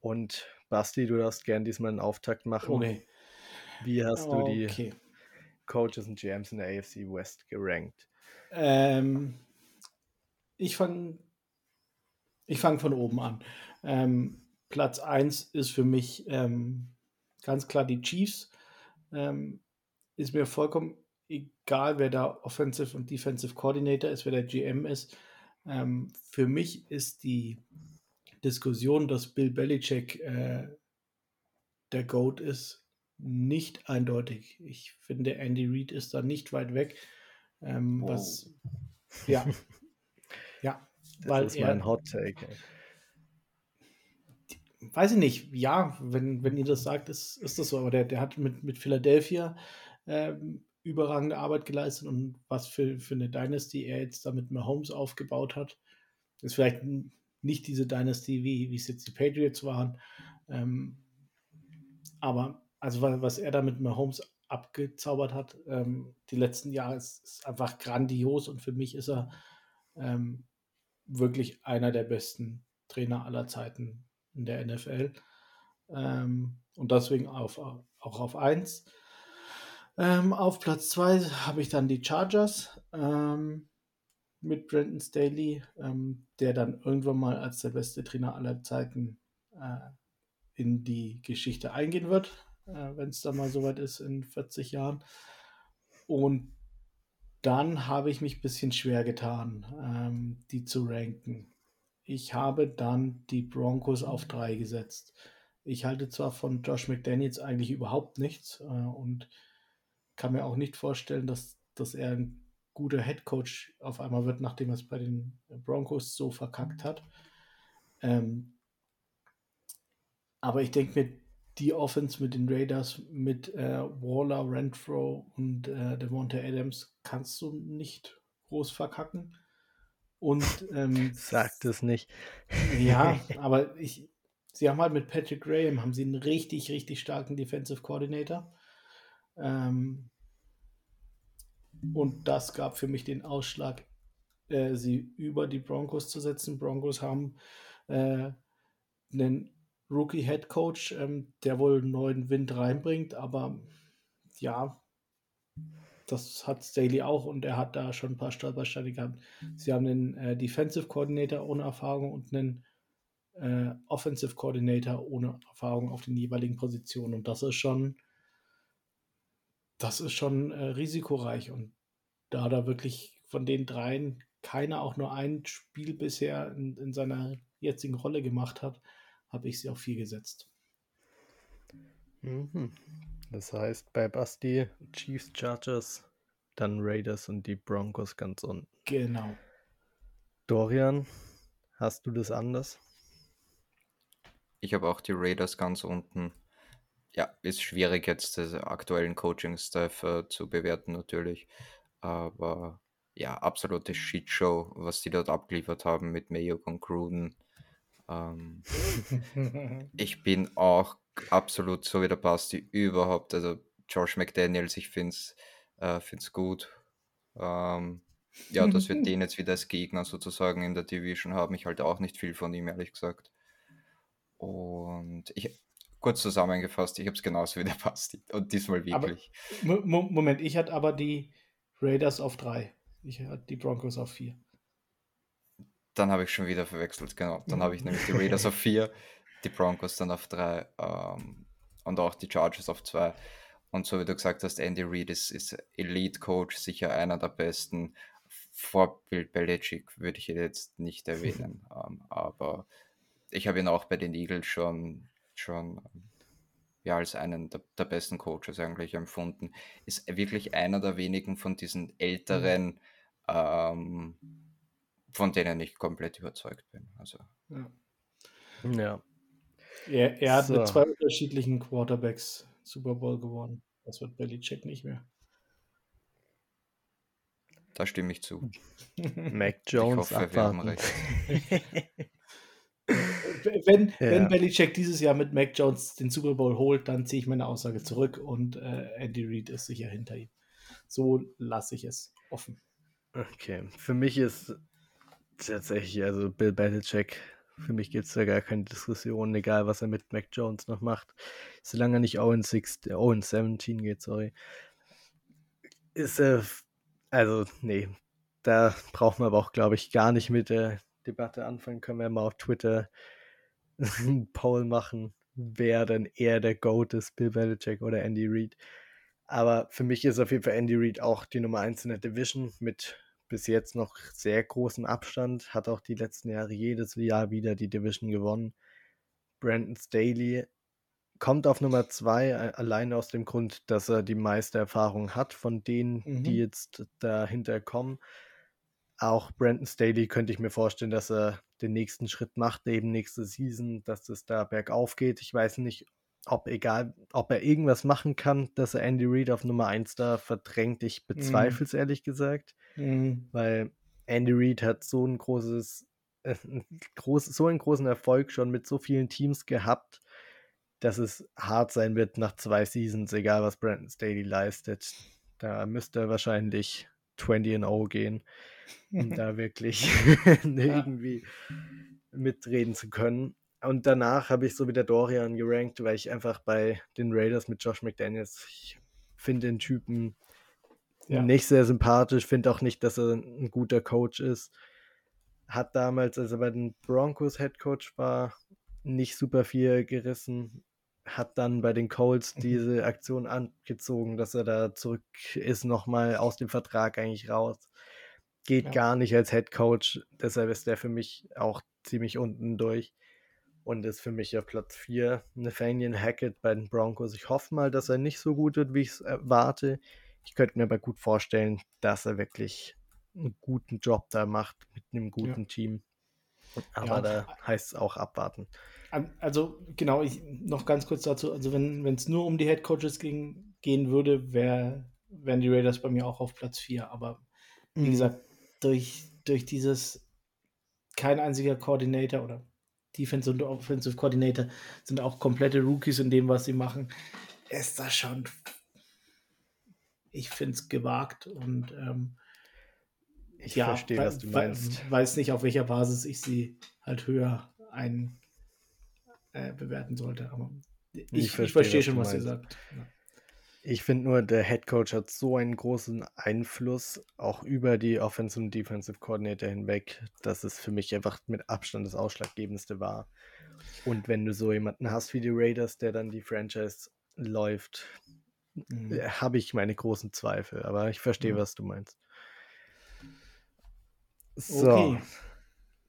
Und Basti, du darfst gern diesmal einen Auftakt machen. Okay. Wie hast du die okay. Coaches und GMs in der AFC West gerankt? Ähm, ich fange ich fang von oben an. Ähm, Platz 1 ist für mich ähm, ganz klar die Chiefs. Ähm, ist mir vollkommen egal, wer da Offensive und Defensive Coordinator ist, wer der GM ist. Ähm, für mich ist die Diskussion, dass Bill Belichick äh, der GOAT ist, nicht eindeutig. Ich finde, Andy Reid ist da nicht weit weg. Ähm, oh. Was, ja, ja, das weil ist mein Hot Take. Weiß ich nicht, ja, wenn, wenn ihr das sagt, ist, ist das so, aber der, der hat mit, mit Philadelphia ähm, überragende Arbeit geleistet und was für, für eine Dynasty er jetzt da mit Mahomes aufgebaut hat, ist vielleicht nicht diese Dynasty, wie, wie es jetzt die Patriots waren, ähm, aber also was er da mit Mahomes abgezaubert hat, ähm, die letzten Jahre, ist, ist, einfach grandios und für mich ist er ähm, wirklich einer der besten Trainer aller Zeiten in der NFL. Ähm, und deswegen auf, auch auf 1. Ähm, auf Platz 2 habe ich dann die Chargers ähm, mit Brandon Staley, ähm, der dann irgendwann mal als der beste Trainer aller Zeiten äh, in die Geschichte eingehen wird, äh, wenn es dann mal soweit ist in 40 Jahren. Und dann habe ich mich ein bisschen schwer getan, ähm, die zu ranken. Ich habe dann die Broncos auf drei gesetzt. Ich halte zwar von Josh McDaniels eigentlich überhaupt nichts äh, und kann mir auch nicht vorstellen, dass, dass er ein guter Head Coach auf einmal wird, nachdem er es bei den Broncos so verkackt hat. Ähm, aber ich denke mir, die Offense mit den Raiders, mit äh, Waller, Renfro und äh, Devonta Adams kannst du nicht groß verkacken. Und ähm, sagt es nicht. ja, aber ich, sie haben halt mit Patrick Graham haben sie einen richtig, richtig starken Defensive Coordinator. Ähm, und das gab für mich den Ausschlag, äh, sie über die Broncos zu setzen. Broncos haben äh, einen Rookie Head Coach, ähm, der wohl neuen Wind reinbringt, aber ja, das hat Staley auch und er hat da schon ein paar Stolpersteine gehabt. Sie haben einen äh, Defensive Coordinator ohne Erfahrung und einen äh, Offensive Coordinator ohne Erfahrung auf den jeweiligen Positionen. Und das ist schon, das ist schon äh, risikoreich. Und da da wirklich von den dreien keiner auch nur ein Spiel bisher in, in seiner jetzigen Rolle gemacht hat, habe ich sie auf vier gesetzt. Mhm. Das heißt, bei Basti Chiefs, Chargers, dann Raiders und die Broncos ganz unten. Genau. Dorian, hast du das anders? Ich habe auch die Raiders ganz unten. Ja, ist schwierig jetzt den aktuellen Coaching-Staff äh, zu bewerten natürlich. Aber ja, absolute Shitshow, was die dort abgeliefert haben mit Mayo und Gruden. Ähm, ich bin auch absolut so wie der Basti überhaupt. Also Josh McDaniels, ich finde es äh, gut. Ähm, ja, dass wir den jetzt wieder als Gegner sozusagen in der Division haben. Ich halte auch nicht viel von ihm, ehrlich gesagt. Und ich, kurz zusammengefasst, ich habe es genauso wie der Basti. Und diesmal wirklich. Aber, Moment, ich hatte aber die Raiders auf drei. Ich hatte die Broncos auf vier. Dann habe ich schon wieder verwechselt, genau. Dann habe ich nämlich die Raiders auf vier, die Broncos dann auf drei ähm, und auch die Chargers auf zwei. Und so wie du gesagt hast, Andy Reid ist, ist Elite-Coach, sicher einer der besten. Vor Bill Belichick würde ich jetzt nicht erwähnen, ähm, aber ich habe ihn auch bei den Eagles schon, schon ja, als einen der, der, besten Coaches eigentlich empfunden. Ist wirklich einer der wenigen von diesen älteren, ähm, von denen ich komplett überzeugt bin. Also. Ja. ja. Er, er hat so. mit zwei unterschiedlichen Quarterbacks Super Bowl gewonnen. Das wird Belichick nicht mehr. Da stimme ich zu. Mac Jones ich hoffe, wir haben recht. wenn, ja. wenn Belichick dieses Jahr mit Mac Jones den Super Bowl holt, dann ziehe ich meine Aussage zurück und äh, Andy Reid ist sicher hinter ihm. So lasse ich es offen. Okay, für mich ist tatsächlich, also Bill Belichick, für mich gibt es da gar keine Diskussion, egal was er mit Mac Jones noch macht. Solange er nicht 0-17 geht, sorry. Ist er, also, nee, da braucht man aber auch, glaube ich, gar nicht mit der Debatte anfangen. Können wir mal auf Twitter Poll machen, wer denn eher der GOAT ist, Bill Belichick oder Andy Reid. Aber für mich ist auf jeden Fall Andy Reid auch die Nummer 1 in der Division mit bis jetzt noch sehr großen Abstand, hat auch die letzten Jahre jedes Jahr wieder die Division gewonnen. Brandon Staley kommt auf Nummer 2 allein aus dem Grund, dass er die meiste Erfahrung hat von denen, mhm. die jetzt dahinter kommen. Auch Brandon Staley könnte ich mir vorstellen, dass er den nächsten Schritt macht, eben nächste Season, dass es da bergauf geht. Ich weiß nicht, ob egal, ob er irgendwas machen kann, dass er Andy Reid auf Nummer 1 da verdrängt. Ich mhm. bezweifle es mm. ehrlich gesagt, mm. weil Andy Reid hat so ein großes, äh, groß, so einen großen Erfolg schon mit so vielen Teams gehabt, dass es hart sein wird nach zwei Seasons, egal was Brandon Staley leistet. Da müsste er wahrscheinlich 20 and 0 gehen, um da wirklich irgendwie mitreden zu können. Und danach habe ich so wieder Dorian gerankt, weil ich einfach bei den Raiders mit Josh McDaniels, ich finde den Typen ja. nicht sehr sympathisch, finde auch nicht, dass er ein guter Coach ist. Hat damals, als er bei den Broncos Head Coach war, nicht super viel gerissen. Hat dann bei den Colts mhm. diese Aktion angezogen, dass er da zurück ist, nochmal aus dem Vertrag eigentlich raus. Geht ja. gar nicht als Head Coach, deshalb ist der für mich auch ziemlich unten durch und ist für mich auf Platz 4 Nathaniel Hackett bei den Broncos. Ich hoffe mal, dass er nicht so gut wird, wie ich es erwarte. Ich könnte mir aber gut vorstellen, dass er wirklich einen guten Job da macht mit einem guten ja. Team. Aber ja. da heißt es auch abwarten. Also genau, ich, noch ganz kurz dazu, also wenn es nur um die Head Coaches ging, gehen würde, wär, wären die Raiders bei mir auch auf Platz 4. Aber wie mhm. gesagt, durch, durch dieses kein einziger Koordinator oder Defense und Offensive Coordinator sind auch komplette Rookies in dem, was sie machen. Ist das schon. Ich finde es gewagt und ähm, ich ja, verstehe, was du meinst. Weiß nicht, auf welcher Basis ich sie halt höher ein äh, bewerten sollte, aber ich, ich verstehe, ich verstehe schon, was, ihr sagt. Ja. Ich finde nur, der Head Coach hat so einen großen Einfluss auch über die Offensive und Defensive Coordinator hinweg, dass es für mich einfach mit Abstand das Ausschlaggebendste war. Und wenn du so jemanden hast wie die Raiders, der dann die Franchise läuft, mhm. Äh, habe ich meine großen Zweifel. Aber ich verstehe, ja. was du meinst. So. Okay.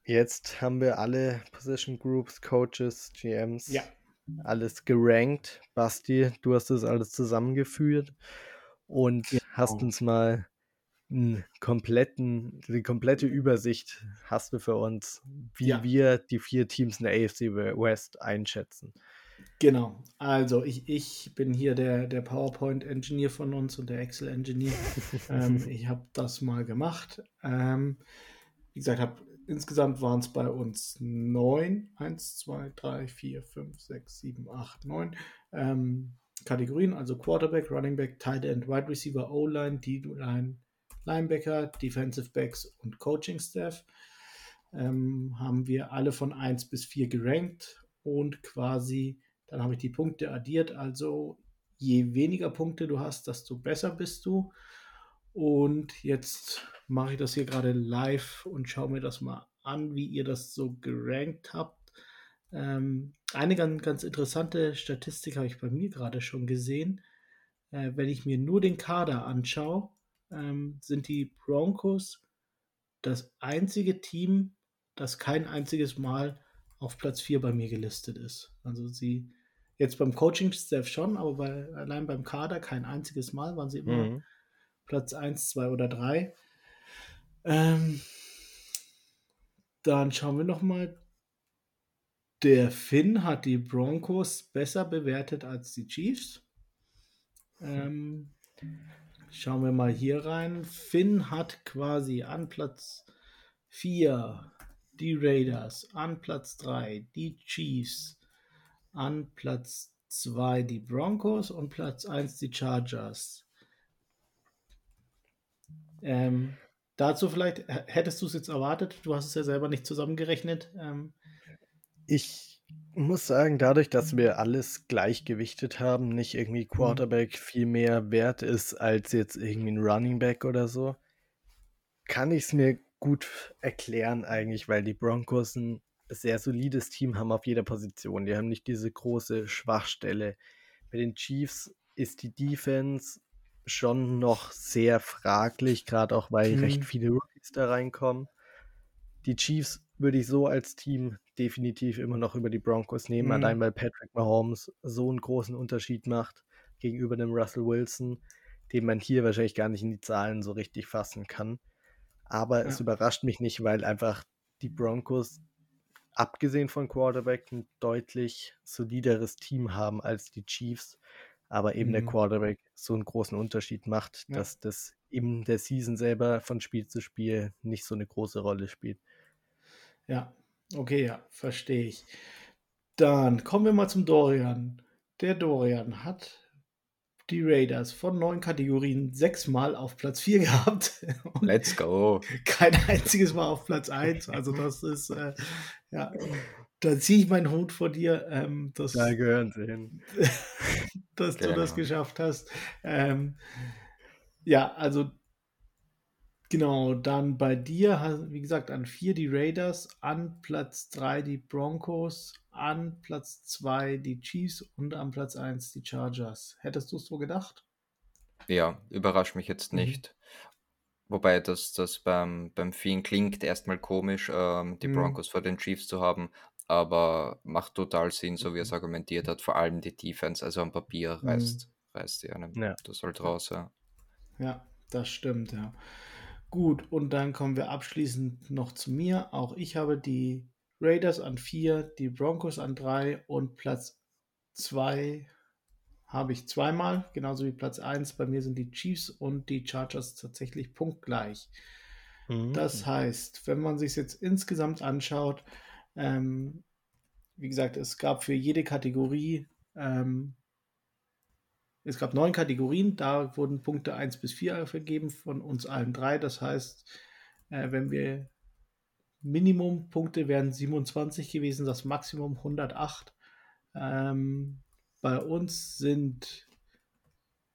Jetzt haben wir alle Position Groups, Coaches, GMs. Ja alles gerankt. Basti, du hast das alles zusammengeführt und genau. hast uns mal einen kompletten, die komplette Übersicht hast du für uns, wie ja. wir die vier Teams in der AFC West einschätzen. Genau, also ich, ich bin hier der, der PowerPoint-Engineer von uns und der Excel-Engineer. ähm, ich habe das mal gemacht. Ähm, wie gesagt, habe insgesamt waren es bei uns neun, eins, zwei, drei, vier, fünf, sechs, sieben, acht, neun ähm, Kategorien, also Quarterback, Running Back, Tight End, Wide Receiver, O-Line, D-Line, Linebacker, Defensive Backs und Coaching Staff. Ähm, haben wir alle von 1 bis 4 gerankt und quasi, dann habe ich die Punkte addiert, also je weniger Punkte du hast, desto besser bist du. Und jetzt mache ich das hier gerade live und schaue mir das mal an, wie ihr das so gerankt habt. Ähm, eine ganz, ganz interessante Statistik habe ich bei mir gerade schon gesehen. Äh, wenn ich mir nur den Kader anschaue, ähm, sind die Broncos das einzige Team, das kein einziges Mal auf Platz 4 bei mir gelistet ist. Also sie jetzt beim Coaching-Staff schon, aber bei, allein beim Kader kein einziges Mal waren sie immer mhm. Platz 1, 2 oder 3. Ähm, dann schauen wir nochmal. Der Finn hat die Broncos besser bewertet als die Chiefs. Ähm, schauen wir mal hier rein. Finn hat quasi an Platz 4 die Raiders, an Platz 3 die Chiefs, an Platz 2 die Broncos und Platz 1 die Chargers. Ähm, dazu vielleicht, hättest du es jetzt erwartet? Du hast es ja selber nicht zusammengerechnet. Ähm, ich muss sagen, dadurch, dass wir alles gleichgewichtet haben, nicht irgendwie mhm. Quarterback mhm. viel mehr wert ist als jetzt irgendwie ein Running Back oder so, kann ich es mir gut erklären eigentlich, weil die Broncos ein sehr solides Team haben auf jeder Position. Die haben nicht diese große Schwachstelle. Bei den Chiefs ist die Defense schon noch sehr fraglich, gerade auch weil mhm. recht viele Rookies da reinkommen. Die Chiefs würde ich so als Team definitiv immer noch über die Broncos nehmen, mhm. allein weil Patrick Mahomes so einen großen Unterschied macht gegenüber dem Russell Wilson, den man hier wahrscheinlich gar nicht in die Zahlen so richtig fassen kann. Aber ja. es überrascht mich nicht, weil einfach die Broncos, abgesehen von Quarterback, ein deutlich solideres Team haben als die Chiefs aber eben mhm. der Quarterback so einen großen Unterschied macht, ja. dass das in der Season selber von Spiel zu Spiel nicht so eine große Rolle spielt. Ja, okay, ja, verstehe ich. Dann kommen wir mal zum Dorian. Der Dorian hat die Raiders von neun Kategorien sechsmal auf Platz 4 gehabt. Let's go. Kein einziges Mal auf Platz 1. Also das ist, äh, ja, da ziehe ich meinen Hut vor dir. Ähm, dass, da gehören sie hin. dass genau. du das geschafft hast. Ähm, ja, also genau, dann bei dir, wie gesagt, an vier die Raiders, an Platz drei die Broncos, an Platz zwei die Chiefs und an Platz eins die Chargers. Hättest du es so gedacht? Ja, überrascht mich jetzt mhm. nicht. Mhm. Wobei das, das beim, beim Fien klingt erstmal komisch, ähm, die mhm. Broncos vor den Chiefs zu haben, aber macht total Sinn, so wie er es mhm. argumentiert hat, vor allem die Defense, also am Papier mhm. reißt, mhm. reißt die einem ja. das halt raus, ja. Ja, das stimmt, ja. Gut, und dann kommen wir abschließend noch zu mir. Auch ich habe die Raiders an 4, die Broncos an 3 und Platz 2 habe ich zweimal, genauso wie Platz 1. Bei mir sind die Chiefs und die Chargers tatsächlich punktgleich. Mhm. Das heißt, wenn man sich jetzt insgesamt anschaut, ähm, wie gesagt, es gab für jede Kategorie, ähm, es gab neun Kategorien, da wurden Punkte 1 bis 4 vergeben von uns allen drei. Das heißt, äh, wenn wir Minimumpunkte wären 27 gewesen, das Maximum 108. Ähm, bei uns sind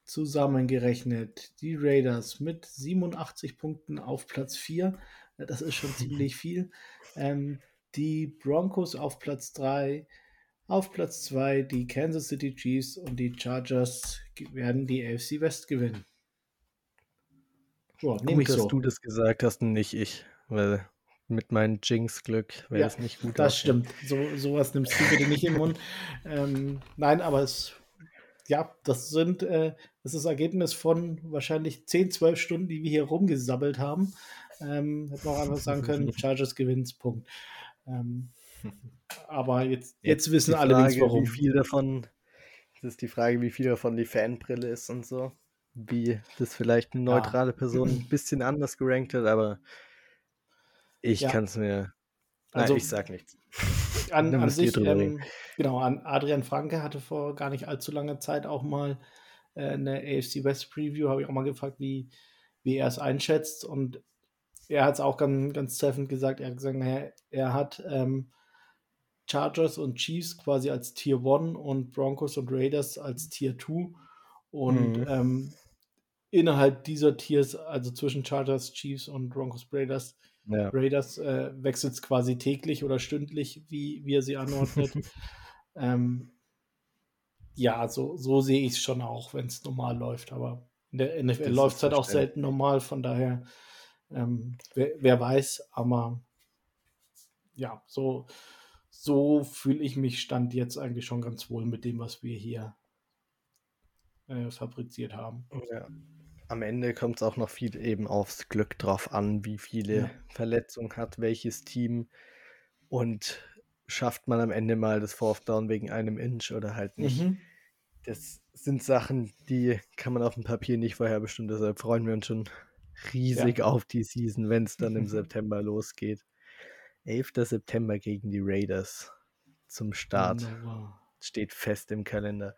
zusammengerechnet die Raiders mit 87 Punkten auf Platz 4. Das ist schon ziemlich viel. Ähm, die Broncos auf Platz 3, auf Platz 2 die Kansas City Chiefs und die Chargers werden die AFC West gewinnen. Oh, gut, dass so. du das gesagt hast und nicht ich, weil mit meinem Jinx-Glück wäre ja, es nicht gut. Das stimmt. So, sowas nimmst du bitte nicht im Mund. Ähm, nein, aber es, ja, das sind, äh, das ist das Ergebnis von wahrscheinlich 10, 12 Stunden, die wir hier rumgesabbelt haben. Ähm, hätten wir auch einfach sagen können, Chargers gewinnt, Punkt. Ähm, aber jetzt, jetzt, jetzt wissen allerdings warum. Wie viel davon, das ist die Frage, wie viel davon die Fanbrille ist und so. Wie das vielleicht eine neutrale ja. Person ein bisschen anders gerankt hat, aber ich ja. kann es mir. Nein, also, ich sag nichts. An, an sich, ähm, genau, an Adrian Franke hatte vor gar nicht allzu langer Zeit auch mal äh, eine AFC West Preview, habe ich auch mal gefragt, wie, wie er es einschätzt. Und er hat es auch ganz, ganz treffend gesagt. Er hat gesagt, er, er hat ähm, Chargers und Chiefs quasi als Tier 1 und Broncos und Raiders als Tier 2. Und mhm. ähm, innerhalb dieser Tiers, also zwischen Chargers, Chiefs und Broncos Raiders, ja. Raiders äh, wechselt es quasi täglich oder stündlich, wie, wie er sie anordnet. ähm, ja, so, so sehe ich es schon auch, wenn es normal läuft. Aber in der NFL läuft es halt auch selten normal, von daher, ähm, wer, wer, weiß, aber ja, so, so fühle ich mich Stand jetzt eigentlich schon ganz wohl mit dem, was wir hier äh, fabriziert haben. Ja am Ende kommt es auch noch viel eben aufs Glück drauf an, wie viele ja. Verletzungen hat welches Team und schafft man am Ende mal das Fourth Down wegen einem Inch oder halt nicht. Mhm. Das sind Sachen, die kann man auf dem Papier nicht vorher bestimmen. Deshalb freuen wir uns schon riesig ja. auf die Season, wenn es dann im September losgeht. 11. September gegen die Raiders zum Start. Wunderbar. Steht fest im Kalender.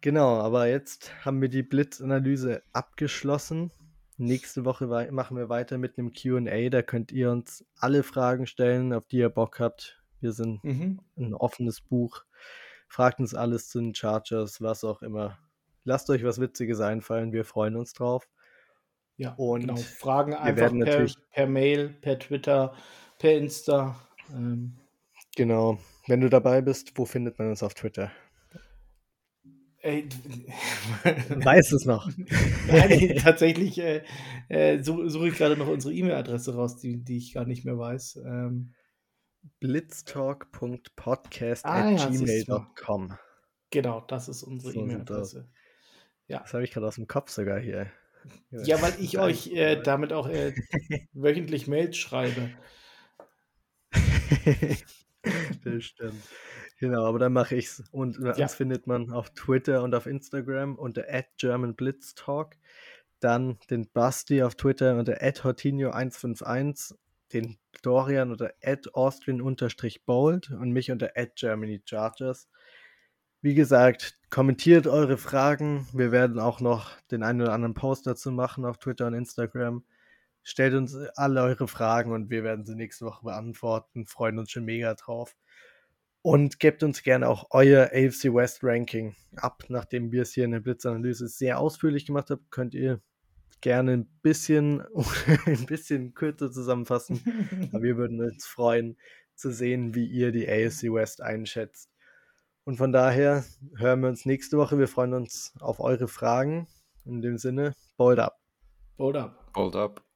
Genau, aber jetzt haben wir die Blitzanalyse abgeschlossen. Nächste Woche machen wir weiter mit einem QA. Da könnt ihr uns alle Fragen stellen, auf die ihr Bock habt. Wir sind mhm. ein offenes Buch. Fragt uns alles zu den Chargers, was auch immer. Lasst euch was Witziges einfallen. Wir freuen uns drauf. Ja, und genau. Fragen einfach per, per, Mail, per Twitter, per Insta. Ähm. Genau. Wenn du dabei bist, wo findet man uns auf Twitter? Ey, weiß es noch. Nein, tatsächlich äh, äh, suche ich gerade noch unsere E-Mail-Adresse raus, die, die ich gar nicht mehr weiß. Ähm, blitztalk.podcast.gmail.com. Ah, genau, das ist unsere so E-Mail-Adresse. Ja. Das habe ich gerade aus dem Kopf sogar hier. Ja, weil ich euch äh, damit auch äh, wöchentlich Mails schreibe. das stimmt. Genau, aber dann mache ich's. Und äh, ja. uns findet man auf Twitter und auf Instagram unter @germanblitztalk. Dann den Basti auf Twitter unter @hortinho151, den Dorian unter @austrian_bold und mich unter @germanychargers. Wie gesagt, kommentiert eure Fragen. Wir werden auch noch den einen oder anderen Post dazu machen auf Twitter und Instagram. Stellt uns alle eure Fragen und wir werden sie nächste Woche beantworten. Freuen uns schon mega drauf. Und gebt uns gerne auch euer AFC West Ranking ab. Nachdem wir es hier in der Blitzanalyse sehr ausführlich gemacht haben, könnt ihr gerne ein bisschen, ein bisschen kürzer zusammenfassen. Aber wir würden uns freuen zu sehen, wie ihr die AFC West einschätzt. Und von daher hören wir uns nächste Woche. Wir freuen uns auf eure Fragen. In dem Sinne, bold up. Bold up. Bold up.